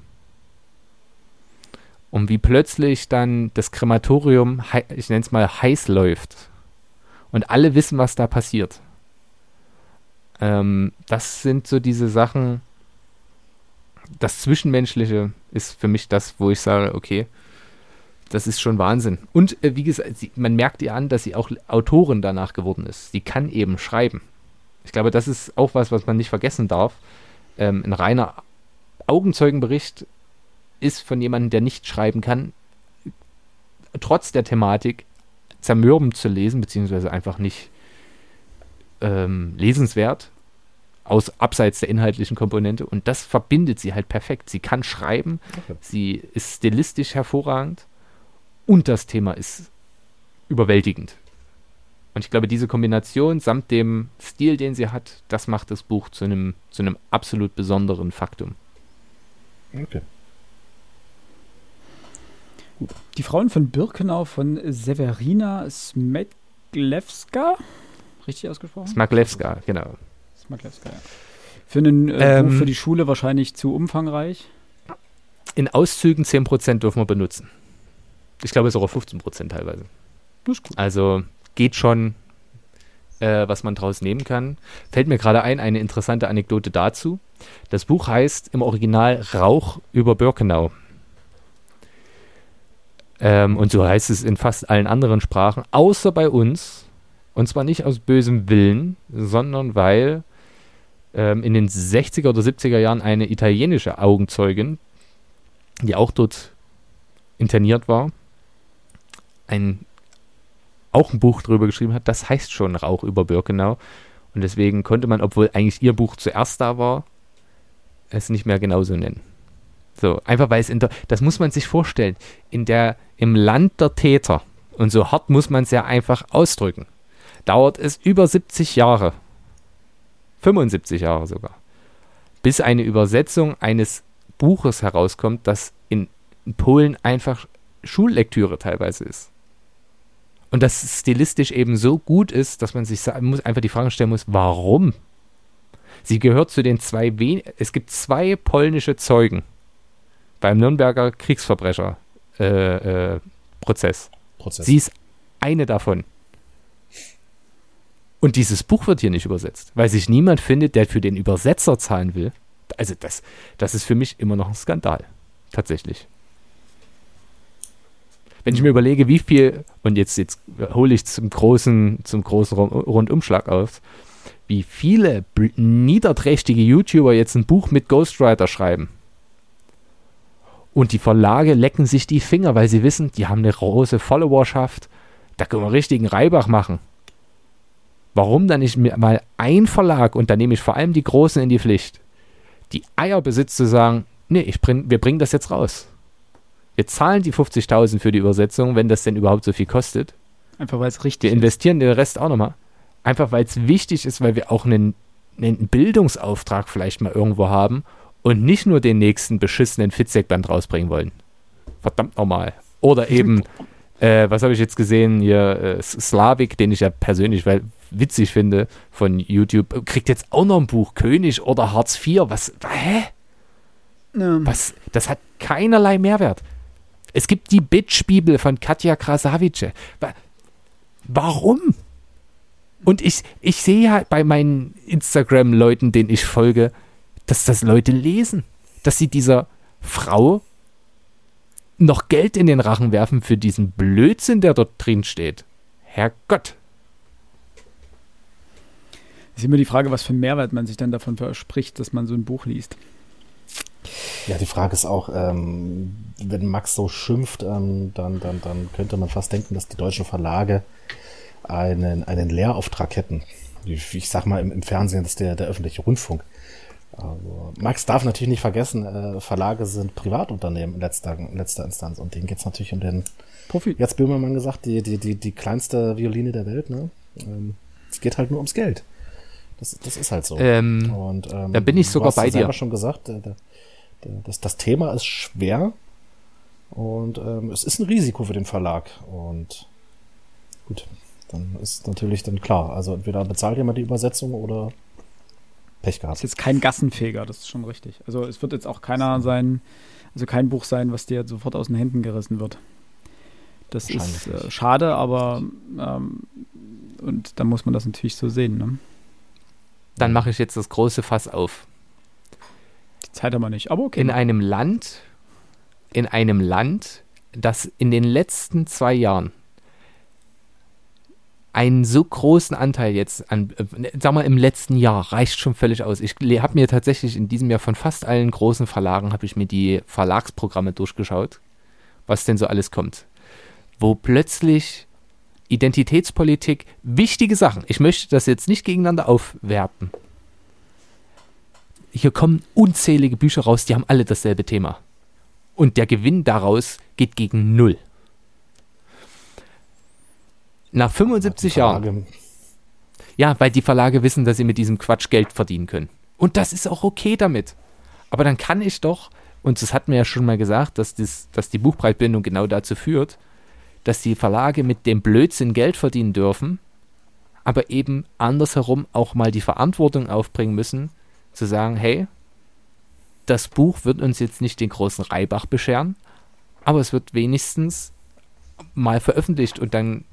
Und wie plötzlich dann das Krematorium, ich nenne es mal, heiß läuft. Und alle wissen, was da passiert. Ähm, das sind so diese Sachen. Das Zwischenmenschliche ist für mich das, wo ich sage, okay, das ist schon Wahnsinn. Und äh, wie gesagt, sie, man merkt ihr an, dass sie auch Autorin danach geworden ist. Sie kann eben schreiben. Ich glaube, das ist auch was, was man nicht vergessen darf. Ähm, ein reiner Augenzeugenbericht ist von jemandem, der nicht schreiben kann, trotz der Thematik zermürbend zu lesen, beziehungsweise einfach nicht ähm, lesenswert, aus abseits der inhaltlichen Komponente. Und das verbindet sie halt perfekt. Sie kann schreiben, okay. sie ist stilistisch hervorragend und das Thema ist überwältigend. Und ich glaube, diese Kombination samt dem Stil, den sie hat, das macht das Buch zu einem, zu einem absolut besonderen Faktum. Okay. Die Frauen von Birkenau von Severina Smeglewska. Richtig ausgesprochen? Smaglewska, genau. Smaglewska, ja. Für ein äh, ähm, Buch für die Schule wahrscheinlich zu umfangreich. In Auszügen 10% dürfen wir benutzen. Ich glaube, es ist auch 15% teilweise. Das ist gut. Also geht schon, äh, was man draus nehmen kann. Fällt mir gerade ein, eine interessante Anekdote dazu. Das Buch heißt im Original Rauch über Birkenau. Ähm, und so heißt es in fast allen anderen Sprachen, außer bei uns. Und zwar nicht aus bösem Willen, sondern weil ähm, in den 60er oder 70er Jahren eine italienische Augenzeugin, die auch dort interniert war, ein, auch ein Buch darüber geschrieben hat, das heißt schon Rauch über Birkenau. Und deswegen konnte man, obwohl eigentlich ihr Buch zuerst da war, es nicht mehr genauso nennen. So, einfach weil es in der, das muss man sich vorstellen, in der, im Land der Täter, und so hart muss man es ja einfach ausdrücken, dauert es über 70 Jahre, 75 Jahre sogar, bis eine Übersetzung eines Buches herauskommt, das in Polen einfach Schullektüre teilweise ist. Und das stilistisch eben so gut ist, dass man sich muss einfach die Frage stellen muss, warum? Sie gehört zu den zwei, wen es gibt zwei polnische Zeugen, beim Nürnberger Kriegsverbrecherprozess. Äh, äh, Prozess. Prozess. Sie ist eine davon. Und dieses Buch wird hier nicht übersetzt, weil sich niemand findet, der für den Übersetzer zahlen will. Also das, das ist für mich immer noch ein Skandal. Tatsächlich. Wenn ich mir überlege, wie viel, und jetzt, jetzt hole ich zum großen, zum großen Rundumschlag auf, wie viele niederträchtige YouTuber jetzt ein Buch mit Ghostwriter schreiben. Und die Verlage lecken sich die Finger, weil sie wissen, die haben eine große Followerschaft. Da können wir richtigen Reibach machen. Warum dann nicht mal ein Verlag, und da nehme ich vor allem die Großen in die Pflicht, die Eier besitzt zu sagen, nee, ich bring, wir bringen das jetzt raus. Wir zahlen die 50.000 für die Übersetzung, wenn das denn überhaupt so viel kostet. Einfach weil es richtig Wir investieren den Rest auch nochmal. Einfach weil es wichtig ist, weil wir auch einen, einen Bildungsauftrag vielleicht mal irgendwo haben und nicht nur den nächsten beschissenen Fitzek-Band rausbringen wollen. Verdammt nochmal. Oder eben, äh, was habe ich jetzt gesehen, hier, äh, Slavik, den ich ja persönlich weil, witzig finde von YouTube, kriegt jetzt auch noch ein Buch, König oder Hartz IV. Was, hä? Ähm. Was, das hat keinerlei Mehrwert. Es gibt die Bitch-Bibel von Katja Krasavice. Warum? Und ich, ich sehe ja bei meinen Instagram-Leuten, denen ich folge, dass das Leute lesen, dass sie dieser Frau noch Geld in den Rachen werfen für diesen Blödsinn, der dort drin steht. Herrgott. Ist immer die Frage, was für Mehrwert man sich dann davon verspricht, dass man so ein Buch liest. Ja, die Frage ist auch, ähm, wenn Max so schimpft, ähm, dann, dann, dann könnte man fast denken, dass die deutschen Verlage einen, einen Lehrauftrag hätten. Ich, ich sag mal im, im Fernsehen, das ist der, der öffentliche Rundfunk. Also, Max darf natürlich nicht vergessen, äh, Verlage sind Privatunternehmen in letzter, in letzter Instanz und denen geht's natürlich um den Profit. Jetzt Böhmermann gesagt, die, die, die, die kleinste Violine der Welt, ne? Ähm, es geht halt nur ums Geld. Das, das ist halt so. Ähm, und, ähm, da bin ich sogar bei dir. Schon gesagt, der, der, der, das, das Thema ist schwer und ähm, es ist ein Risiko für den Verlag. Und gut, dann ist natürlich dann klar. Also entweder bezahlt jemand die Übersetzung oder Pech gehabt. Das ist jetzt kein Gassenfeger, das ist schon richtig. Also es wird jetzt auch keiner sein, also kein Buch sein, was dir sofort aus den Händen gerissen wird. Das ist äh, schade, aber ähm, und dann muss man das natürlich so sehen. Ne? Dann mache ich jetzt das große Fass auf. Zeit haben wir nicht, aber okay. In einem Land, in einem Land, das in den letzten zwei Jahren einen so großen Anteil jetzt an, äh, sag mal, im letzten Jahr reicht schon völlig aus. Ich habe mir tatsächlich in diesem Jahr von fast allen großen Verlagen, habe ich mir die Verlagsprogramme durchgeschaut, was denn so alles kommt. Wo plötzlich Identitätspolitik, wichtige Sachen. Ich möchte das jetzt nicht gegeneinander aufwerten. Hier kommen unzählige Bücher raus, die haben alle dasselbe Thema. Und der Gewinn daraus geht gegen Null. Nach 75 Jahren. Ja, weil die Verlage wissen, dass sie mit diesem Quatsch Geld verdienen können. Und das ist auch okay damit. Aber dann kann ich doch, und das hat mir ja schon mal gesagt, dass, das, dass die Buchpreisbindung genau dazu führt, dass die Verlage mit dem Blödsinn Geld verdienen dürfen, aber eben andersherum auch mal die Verantwortung aufbringen müssen, zu sagen, hey, das Buch wird uns jetzt nicht den großen Reibach bescheren, aber es wird wenigstens mal veröffentlicht und dann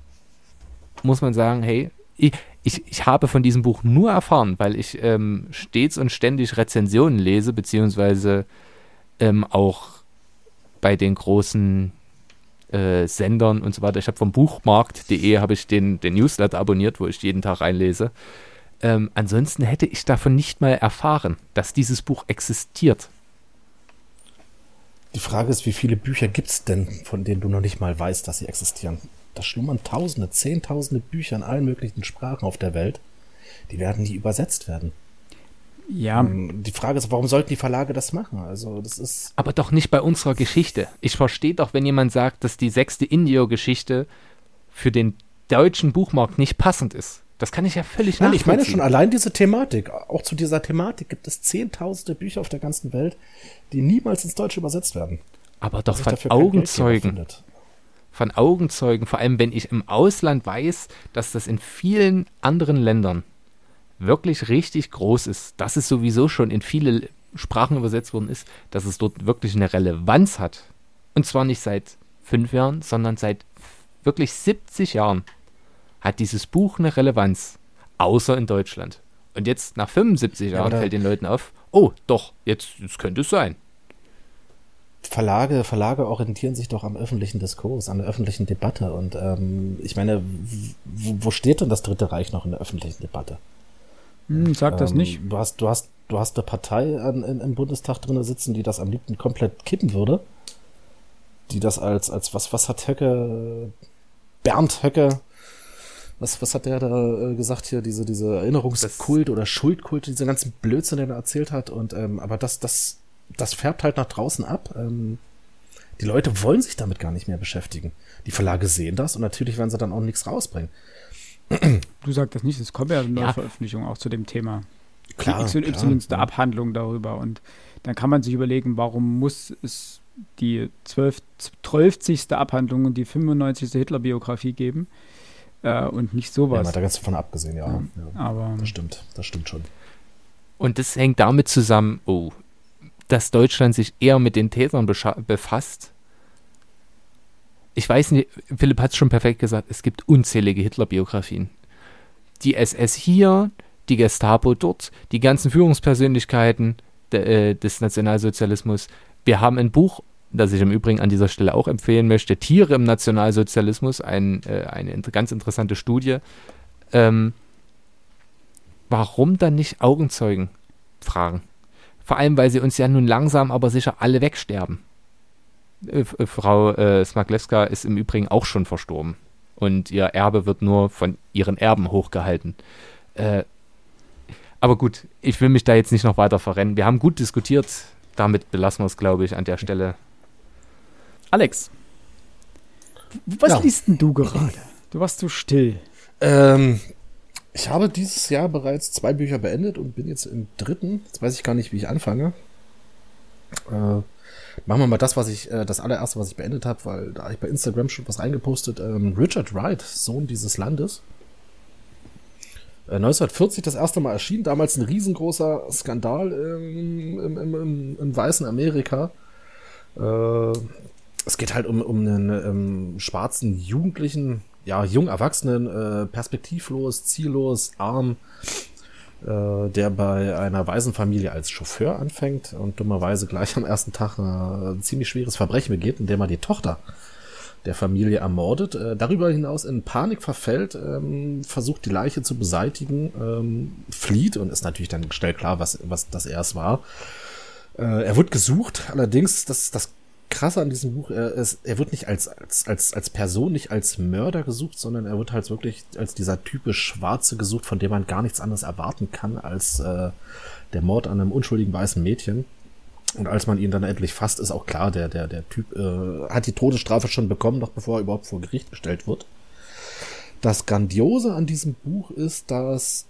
muss man sagen, hey, ich, ich, ich habe von diesem Buch nur erfahren, weil ich ähm, stets und ständig Rezensionen lese, beziehungsweise ähm, auch bei den großen äh, Sendern und so weiter. Ich habe vom Buchmarkt.de habe ich den, den Newsletter abonniert, wo ich jeden Tag reinlese. Ähm, ansonsten hätte ich davon nicht mal erfahren, dass dieses Buch existiert. Die Frage ist, wie viele Bücher gibt es denn, von denen du noch nicht mal weißt, dass sie existieren? Da schlummern Tausende, Zehntausende Bücher in allen möglichen Sprachen auf der Welt. Die werden nie übersetzt werden. Ja. Ähm, die Frage ist, warum sollten die Verlage das machen? Also, das ist. Aber doch nicht bei unserer Geschichte. Ich verstehe doch, wenn jemand sagt, dass die sechste Indio-Geschichte für den deutschen Buchmarkt nicht passend ist. Das kann ich ja völlig Nein, ich meine schon allein diese Thematik. Auch zu dieser Thematik gibt es zehntausende Bücher auf der ganzen Welt, die niemals ins Deutsche übersetzt werden. Aber doch von Augenzeugen. Von Augenzeugen, vor allem wenn ich im Ausland weiß, dass das in vielen anderen Ländern wirklich richtig groß ist, dass es sowieso schon in viele Sprachen übersetzt worden ist, dass es dort wirklich eine Relevanz hat. Und zwar nicht seit fünf Jahren, sondern seit wirklich 70 Jahren hat dieses Buch eine Relevanz, außer in Deutschland. Und jetzt nach 75 Jahren ja, fällt den Leuten auf, oh, doch, jetzt, jetzt könnte es sein. Verlage, Verlage orientieren sich doch am öffentlichen Diskurs, an der öffentlichen Debatte. Und ähm, ich meine, wo steht denn das Dritte Reich noch in der öffentlichen Debatte? Hm, sag das ähm, nicht. Du hast, du hast, du hast eine Partei an, in, im Bundestag drin sitzen, die das am liebsten komplett kippen würde. Die das als, als was, was hat Höcke, Bernd Höcke, was, was hat der da äh, gesagt hier, diese, diese Erinnerungskult oder Schuldkult, diese ganzen Blödsinn, den er erzählt hat. Und, ähm, aber das, das, das färbt halt nach draußen ab. Ähm, die Leute wollen sich damit gar nicht mehr beschäftigen. Die Verlage sehen das und natürlich werden sie dann auch nichts rausbringen. Du sagst das nicht, es kommt ja eine neue ja. Veröffentlichung auch zu dem Thema. Klar, X und Y ist eine Abhandlung darüber und dann kann man sich überlegen, warum muss es die 12, 12. Abhandlung und die 95. Hitler-Biografie geben äh, und nicht sowas. Ja, man hat da ganz davon abgesehen, ja. ja. ja. Aber das stimmt, das stimmt schon. Und das hängt damit zusammen, oh, dass Deutschland sich eher mit den Tätern befasst ich weiß nicht, Philipp hat es schon perfekt gesagt, es gibt unzählige Hitler-Biografien. Die SS hier, die Gestapo dort, die ganzen Führungspersönlichkeiten de, äh, des Nationalsozialismus. Wir haben ein Buch, das ich im Übrigen an dieser Stelle auch empfehlen möchte, Tiere im Nationalsozialismus, ein, äh, eine ganz interessante Studie. Ähm, warum dann nicht Augenzeugen fragen? Vor allem, weil sie uns ja nun langsam aber sicher alle wegsterben. Äh, äh, Frau äh, Smaglewska ist im Übrigen auch schon verstorben. Und ihr Erbe wird nur von ihren Erben hochgehalten. Äh, aber gut, ich will mich da jetzt nicht noch weiter verrennen. Wir haben gut diskutiert. Damit belassen wir es, glaube ich, an der Stelle. Alex, was ja. liest denn du gerade? Du warst so still. Ähm, ich habe dieses Jahr bereits zwei Bücher beendet und bin jetzt im dritten. Jetzt weiß ich gar nicht, wie ich anfange. Äh, machen wir mal das, was ich, äh, das allererste, was ich beendet habe, weil da habe ich bei Instagram schon was reingepostet. Ähm, Richard Wright, Sohn dieses Landes. Äh, 1940 das erste Mal erschienen, damals ein riesengroßer Skandal im, im, im, im, im weißen Amerika. Äh, es geht halt um, um einen um, ähm, schwarzen Jugendlichen, ja, jung Erwachsenen, äh, perspektivlos, ziellos, arm, äh, der bei einer Waisenfamilie als Chauffeur anfängt und dummerweise gleich am ersten Tag ein ziemlich schweres Verbrechen begeht, indem er die Tochter der Familie ermordet, äh, darüber hinaus in Panik verfällt, ähm, versucht die Leiche zu beseitigen, ähm, flieht und ist natürlich dann schnell klar, was, was das erst war. Äh, er wird gesucht, allerdings, das, das Krasse an diesem Buch, er, ist, er wird nicht als, als, als, als Person, nicht als Mörder gesucht, sondern er wird halt wirklich als dieser typisch Schwarze gesucht, von dem man gar nichts anderes erwarten kann als äh, der Mord an einem unschuldigen weißen Mädchen. Und als man ihn dann endlich fasst, ist auch klar, der, der, der Typ äh, hat die Todesstrafe schon bekommen, noch bevor er überhaupt vor Gericht gestellt wird. Das Grandiose an diesem Buch ist, dass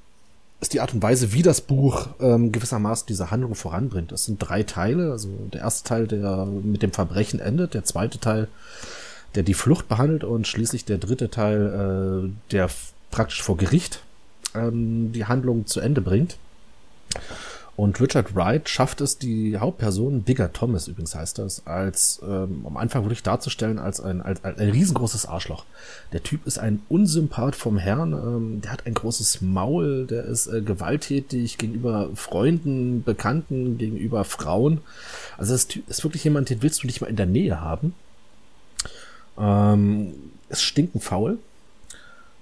ist die Art und Weise, wie das Buch ähm, gewissermaßen diese Handlung voranbringt. Es sind drei Teile. Also der erste Teil, der mit dem Verbrechen endet, der zweite Teil, der die Flucht behandelt und schließlich der dritte Teil, äh, der praktisch vor Gericht ähm, die Handlung zu Ende bringt. Und Richard Wright schafft es, die Hauptperson, Bigger Thomas übrigens heißt das, als ähm, am Anfang wirklich darzustellen als ein, als, als ein riesengroßes Arschloch. Der Typ ist ein Unsympath vom Herrn, ähm, der hat ein großes Maul, der ist äh, gewalttätig gegenüber Freunden, Bekannten, gegenüber Frauen. Also es ist wirklich jemand, den willst du nicht mal in der Nähe haben. Ähm, ist stinkend faul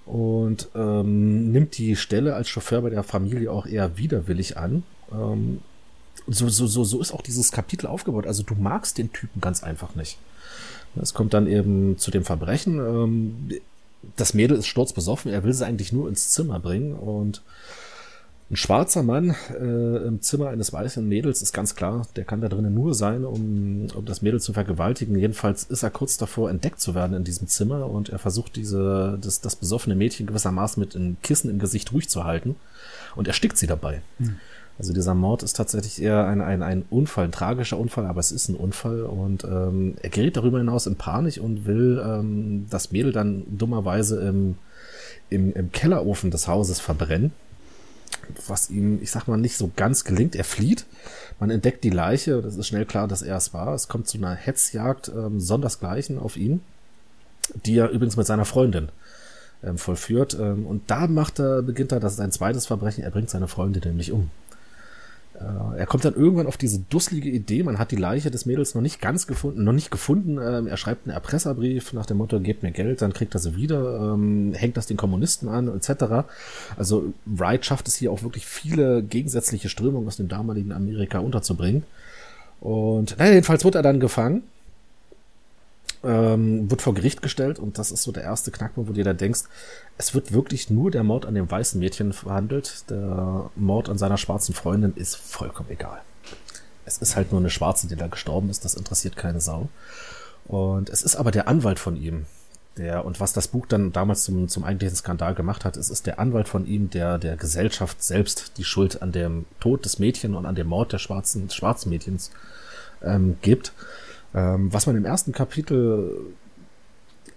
und ähm, nimmt die Stelle als Chauffeur bei der Familie auch eher widerwillig an. Ähm, so, so, so, so ist auch dieses Kapitel aufgebaut. Also du magst den Typen ganz einfach nicht. Es kommt dann eben zu dem Verbrechen. Ähm, das Mädel ist sturzbesoffen, er will sie eigentlich nur ins Zimmer bringen und ein schwarzer Mann äh, im Zimmer eines weißen Mädels ist ganz klar, der kann da drinnen nur sein, um, um das Mädel zu vergewaltigen. Jedenfalls ist er kurz davor, entdeckt zu werden in diesem Zimmer und er versucht, diese, das, das besoffene Mädchen gewissermaßen mit einem Kissen im Gesicht ruhig zu halten und erstickt sie dabei. Hm. Also dieser Mord ist tatsächlich eher ein, ein, ein Unfall, ein tragischer Unfall, aber es ist ein Unfall und ähm, er gerät darüber hinaus in Panik und will ähm, das Mädel dann dummerweise im, im, im Kellerofen des Hauses verbrennen, was ihm, ich sag mal, nicht so ganz gelingt. Er flieht, man entdeckt die Leiche, das ist schnell klar, dass er es war. Es kommt zu einer Hetzjagd ähm, sondersgleichen auf ihn, die er übrigens mit seiner Freundin ähm, vollführt. Ähm, und da macht er, beginnt er, das ist ein zweites Verbrechen, er bringt seine Freundin nämlich um. Äh, er kommt dann irgendwann auf diese dusselige Idee, man hat die Leiche des Mädels noch nicht ganz gefunden, noch nicht gefunden. Ähm, er schreibt einen Erpresserbrief nach dem Motto, gebt mir Geld, dann kriegt er sie wieder, ähm, hängt das den Kommunisten an, etc. Also Wright schafft es hier auch wirklich viele gegensätzliche Strömungen aus dem damaligen Amerika unterzubringen. Und naja, jedenfalls wird er dann gefangen ähm, wird vor Gericht gestellt und das ist so der erste Knackpunkt, wo du da denkst, es wird wirklich nur der Mord an dem weißen Mädchen verhandelt. Der Mord an seiner schwarzen Freundin ist vollkommen egal. Es ist halt nur eine Schwarze, die da gestorben ist, das interessiert keine Sau. Und es ist aber der Anwalt von ihm, der, und was das Buch dann damals zum, zum eigentlichen Skandal gemacht hat, es ist der Anwalt von ihm, der der Gesellschaft selbst die Schuld an dem Tod des Mädchen und an dem Mord der schwarzen, schwarzen Mädchens ähm, gibt. Ähm, was man im ersten Kapitel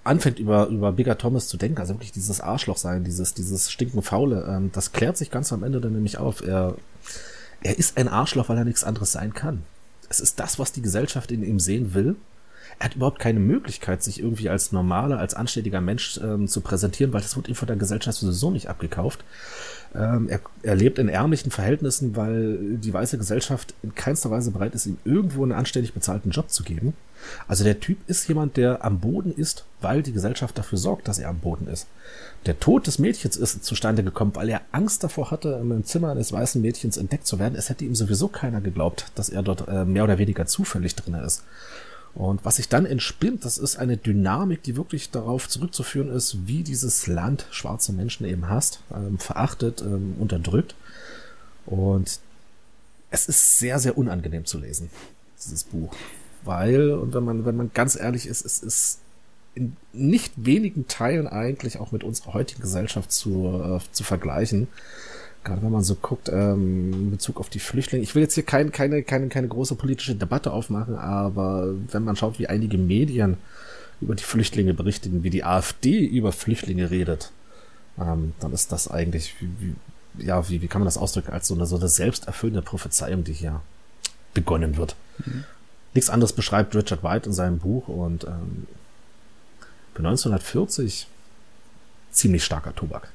anfängt über, über Bigger Thomas zu denken, also wirklich dieses Arschloch sein, dieses, dieses stinkende Faule, ähm, das klärt sich ganz am Ende dann nämlich auf. Er, er ist ein Arschloch, weil er nichts anderes sein kann. Es ist das, was die Gesellschaft in ihm sehen will. Er hat überhaupt keine Möglichkeit, sich irgendwie als normaler, als anständiger Mensch ähm, zu präsentieren, weil das wird ihm von der Gesellschaft sowieso nicht abgekauft. Ähm, er, er lebt in ärmlichen Verhältnissen, weil die weiße Gesellschaft in keinster Weise bereit ist, ihm irgendwo einen anständig bezahlten Job zu geben. Also der Typ ist jemand, der am Boden ist, weil die Gesellschaft dafür sorgt, dass er am Boden ist. Der Tod des Mädchens ist zustande gekommen, weil er Angst davor hatte, im Zimmer des weißen Mädchens entdeckt zu werden. Es hätte ihm sowieso keiner geglaubt, dass er dort äh, mehr oder weniger zufällig drin ist. Und was sich dann entspinnt, das ist eine Dynamik, die wirklich darauf zurückzuführen ist, wie dieses Land schwarze Menschen eben hasst, ähm, verachtet, ähm, unterdrückt. Und es ist sehr, sehr unangenehm zu lesen, dieses Buch. Weil, und wenn man, wenn man ganz ehrlich ist, es ist in nicht wenigen Teilen eigentlich auch mit unserer heutigen Gesellschaft zu, äh, zu vergleichen gerade wenn man so guckt, ähm, in Bezug auf die Flüchtlinge. Ich will jetzt hier kein, keine, keine, keine große politische Debatte aufmachen, aber wenn man schaut, wie einige Medien über die Flüchtlinge berichten, wie die AfD über Flüchtlinge redet, ähm, dann ist das eigentlich, wie, wie, ja, wie, wie kann man das ausdrücken, als so eine, so eine selbsterfüllende Prophezeiung, die hier begonnen wird. Mhm. Nichts anderes beschreibt Richard White in seinem Buch und ähm, für 1940 ziemlich starker Tobak.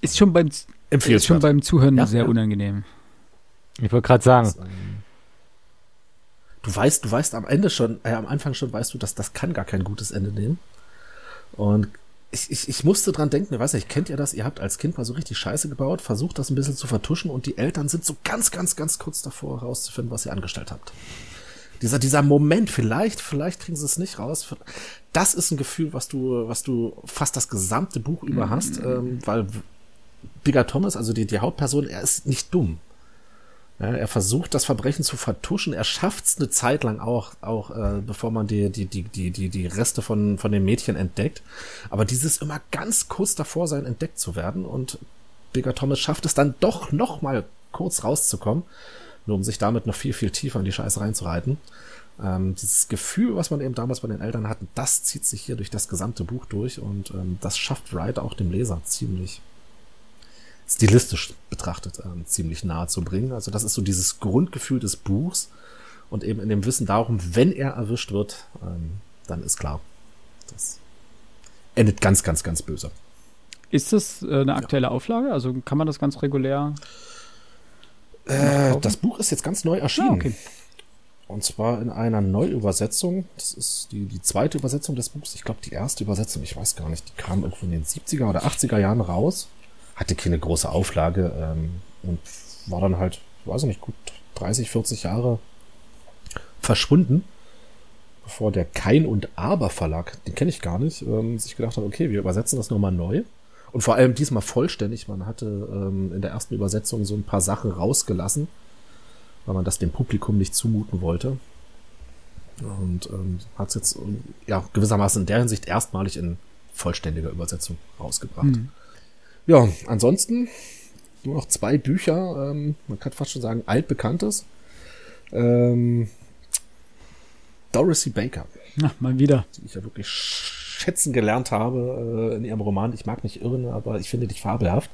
Ist schon beim, ist schon beim Zuhören ja, sehr ja. unangenehm. Ich wollte gerade sagen. Du weißt, du weißt am Ende schon, äh, am Anfang schon weißt du, dass das kann gar kein gutes Ende nehmen. Und ich, ich, ich musste dran denken, ich weiß nicht, kennt ihr das? Ihr habt als Kind mal so richtig Scheiße gebaut, versucht das ein bisschen zu vertuschen und die Eltern sind so ganz, ganz, ganz kurz davor herauszufinden, was ihr angestellt habt. Dieser, dieser Moment, vielleicht, vielleicht kriegen sie es nicht raus. Das ist ein Gefühl, was du, was du fast das gesamte Buch über hast, mhm. ähm, weil Bigger Thomas, also die, die Hauptperson, er ist nicht dumm. Ja, er versucht das Verbrechen zu vertuschen. Er schafft es eine Zeit lang auch, auch äh, bevor man die, die, die, die, die, die Reste von, von den Mädchen entdeckt. Aber dieses immer ganz kurz davor sein, entdeckt zu werden. Und Bigger Thomas schafft es dann doch noch mal kurz rauszukommen, nur um sich damit noch viel, viel tiefer in die Scheiße reinzureiten. Ähm, dieses Gefühl, was man eben damals bei den Eltern hatte, das zieht sich hier durch das gesamte Buch durch und ähm, das schafft Wright auch dem Leser ziemlich, stilistisch betrachtet äh, ziemlich nahe zu bringen. Also das ist so dieses Grundgefühl des Buchs und eben in dem Wissen darum, wenn er erwischt wird, ähm, dann ist klar, das endet ganz, ganz, ganz böse. Ist das äh, eine aktuelle ja. Auflage? Also kann man das ganz regulär? Äh, das Buch ist jetzt ganz neu erschienen. Ah, okay. Und zwar in einer Neuübersetzung. Das ist die, die zweite Übersetzung des Buchs. Ich glaube, die erste Übersetzung, ich weiß gar nicht, die kam irgendwo in den 70er oder 80er Jahren raus hatte keine große Auflage ähm, und war dann halt, weiß ich nicht, gut 30, 40 Jahre verschwunden, bevor der Kein und Aber Verlag, den kenne ich gar nicht, ähm, sich gedacht hat, okay, wir übersetzen das nochmal neu. Und vor allem diesmal vollständig. Man hatte ähm, in der ersten Übersetzung so ein paar Sachen rausgelassen, weil man das dem Publikum nicht zumuten wollte. Und ähm, hat es jetzt ja gewissermaßen in der Hinsicht erstmalig in vollständiger Übersetzung rausgebracht. Mhm. Ja, ansonsten nur noch zwei Bücher, ähm, man kann fast schon sagen, altbekanntes. Ähm, Dorothy Baker. Na, mal wieder. Die ich ja wirklich schätzen gelernt habe äh, in ihrem Roman. Ich mag nicht irren, aber ich finde dich fabelhaft.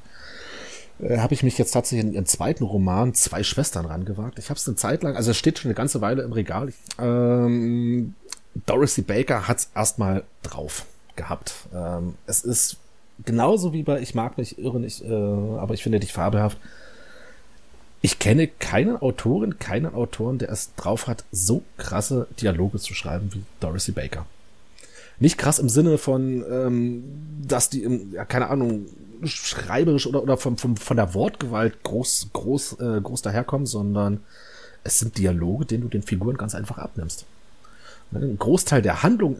Äh, habe ich mich jetzt tatsächlich in ihren zweiten Roman Zwei Schwestern rangewagt. Ich habe es eine Zeit lang, also es steht schon eine ganze Weile im Regal. Ähm, Dorothy Baker hat es erstmal drauf gehabt. Ähm, es ist genauso wie bei Ich mag nicht irren, ich, äh, aber ich finde dich fabelhaft. Ich kenne keine Autorin, keinen Autoren, der es drauf hat, so krasse Dialoge zu schreiben wie Dorothy Baker. Nicht krass im Sinne von, ähm, dass die, ja, keine Ahnung, schreiberisch oder, oder vom, vom, von der Wortgewalt groß, groß, äh, groß daherkommen, sondern es sind Dialoge, denen du den Figuren ganz einfach abnimmst. Ein Großteil der Handlung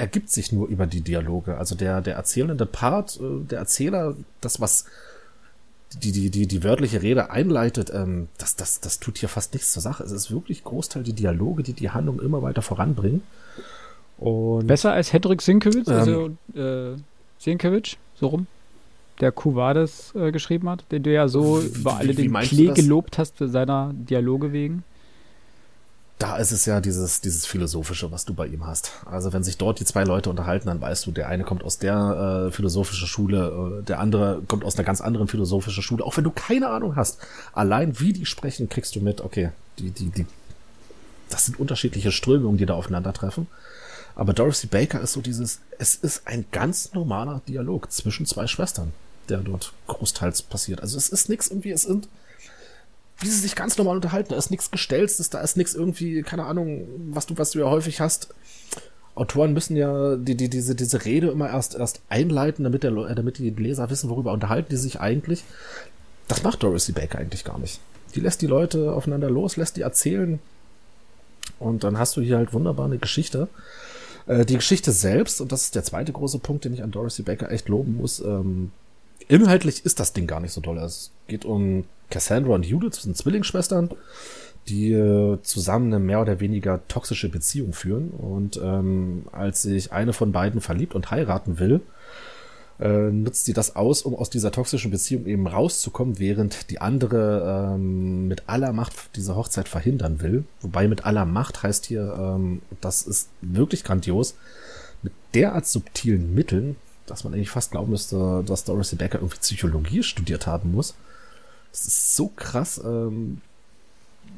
ergibt sich nur über die Dialoge. Also der, der erzählende Part, äh, der Erzähler, das, was die, die, die, die wörtliche Rede einleitet, ähm, das, das, das tut hier fast nichts zur Sache. Es ist wirklich Großteil die Dialoge, die die Handlung immer weiter voranbringen. Und, Besser als Hedrick Sienkiewicz, ähm, also äh, Sienkiewicz, so rum, der Kuvades äh, geschrieben hat, den du ja so über alle den Klee gelobt hast für seiner Dialoge wegen da ist es ja dieses, dieses Philosophische, was du bei ihm hast. Also wenn sich dort die zwei Leute unterhalten, dann weißt du, der eine kommt aus der äh, philosophischen Schule, äh, der andere kommt aus einer ganz anderen philosophischen Schule. Auch wenn du keine Ahnung hast, allein wie die sprechen, kriegst du mit, okay, die, die, die, das sind unterschiedliche Strömungen, die da aufeinandertreffen. Aber Dorothy Baker ist so dieses, es ist ein ganz normaler Dialog zwischen zwei Schwestern, der dort großteils passiert. Also es ist nichts irgendwie, es sind, wie sie sich ganz normal unterhalten, da ist nichts Gestelztes, da ist nichts irgendwie, keine Ahnung, was du, was du ja häufig hast. Autoren müssen ja die, die, diese, diese Rede immer erst, erst einleiten, damit, der, damit die Leser wissen, worüber unterhalten die sich eigentlich. Das macht Dorothy Baker eigentlich gar nicht. Die lässt die Leute aufeinander los, lässt die erzählen. Und dann hast du hier halt wunderbar eine Geschichte. Äh, die Geschichte selbst, und das ist der zweite große Punkt, den ich an Dorothy Baker echt loben muss, ähm, inhaltlich ist das Ding gar nicht so toll. Es geht um Cassandra und Judith, sind Zwillingsschwestern, die äh, zusammen eine mehr oder weniger toxische Beziehung führen. Und ähm, als sich eine von beiden verliebt und heiraten will, äh, nutzt sie das aus, um aus dieser toxischen Beziehung eben rauszukommen, während die andere ähm, mit aller Macht diese Hochzeit verhindern will. Wobei mit aller Macht heißt hier, ähm, das ist wirklich grandios, mit derart subtilen Mitteln, dass man eigentlich fast glauben müsste, dass Dorothy Becker irgendwie Psychologie studiert haben muss. Das ist so krass, ähm,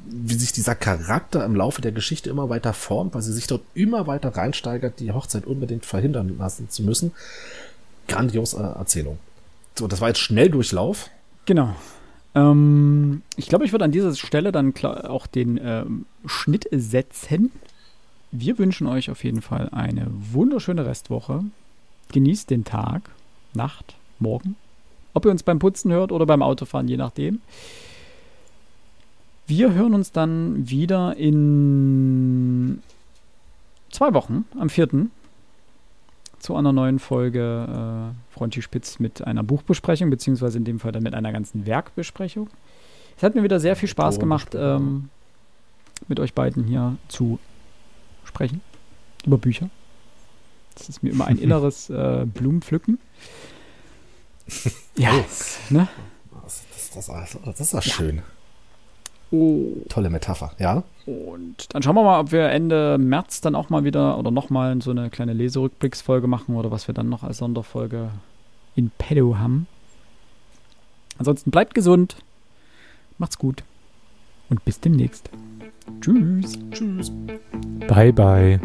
wie sich dieser Charakter im Laufe der Geschichte immer weiter formt, weil sie sich dort immer weiter reinsteigert, die Hochzeit unbedingt verhindern lassen zu müssen grandiose Erzählung. So, das war jetzt Schnelldurchlauf. Genau. Ähm, ich glaube, ich würde an dieser Stelle dann auch den ähm, Schnitt setzen. Wir wünschen euch auf jeden Fall eine wunderschöne Restwoche. Genießt den Tag, Nacht, Morgen. Ob ihr uns beim Putzen hört oder beim Autofahren, je nachdem. Wir hören uns dann wieder in zwei Wochen, am 4 zu einer neuen Folge äh, Fronti Spitz mit einer Buchbesprechung, beziehungsweise in dem Fall dann mit einer ganzen Werkbesprechung. Es hat mir wieder sehr viel Spaß gemacht, ähm, mit euch beiden hier zu sprechen über Bücher. Das ist mir immer ein inneres äh, Blumenpflücken. Ja, oh. ne? Das, das, das, das ist auch schön. Oh. Tolle Metapher, ja. Und dann schauen wir mal, ob wir Ende März dann auch mal wieder oder nochmal so eine kleine Leserückblicksfolge machen oder was wir dann noch als Sonderfolge in pedo haben. Ansonsten bleibt gesund, macht's gut und bis demnächst. Tschüss. Tschüss. Bye, bye.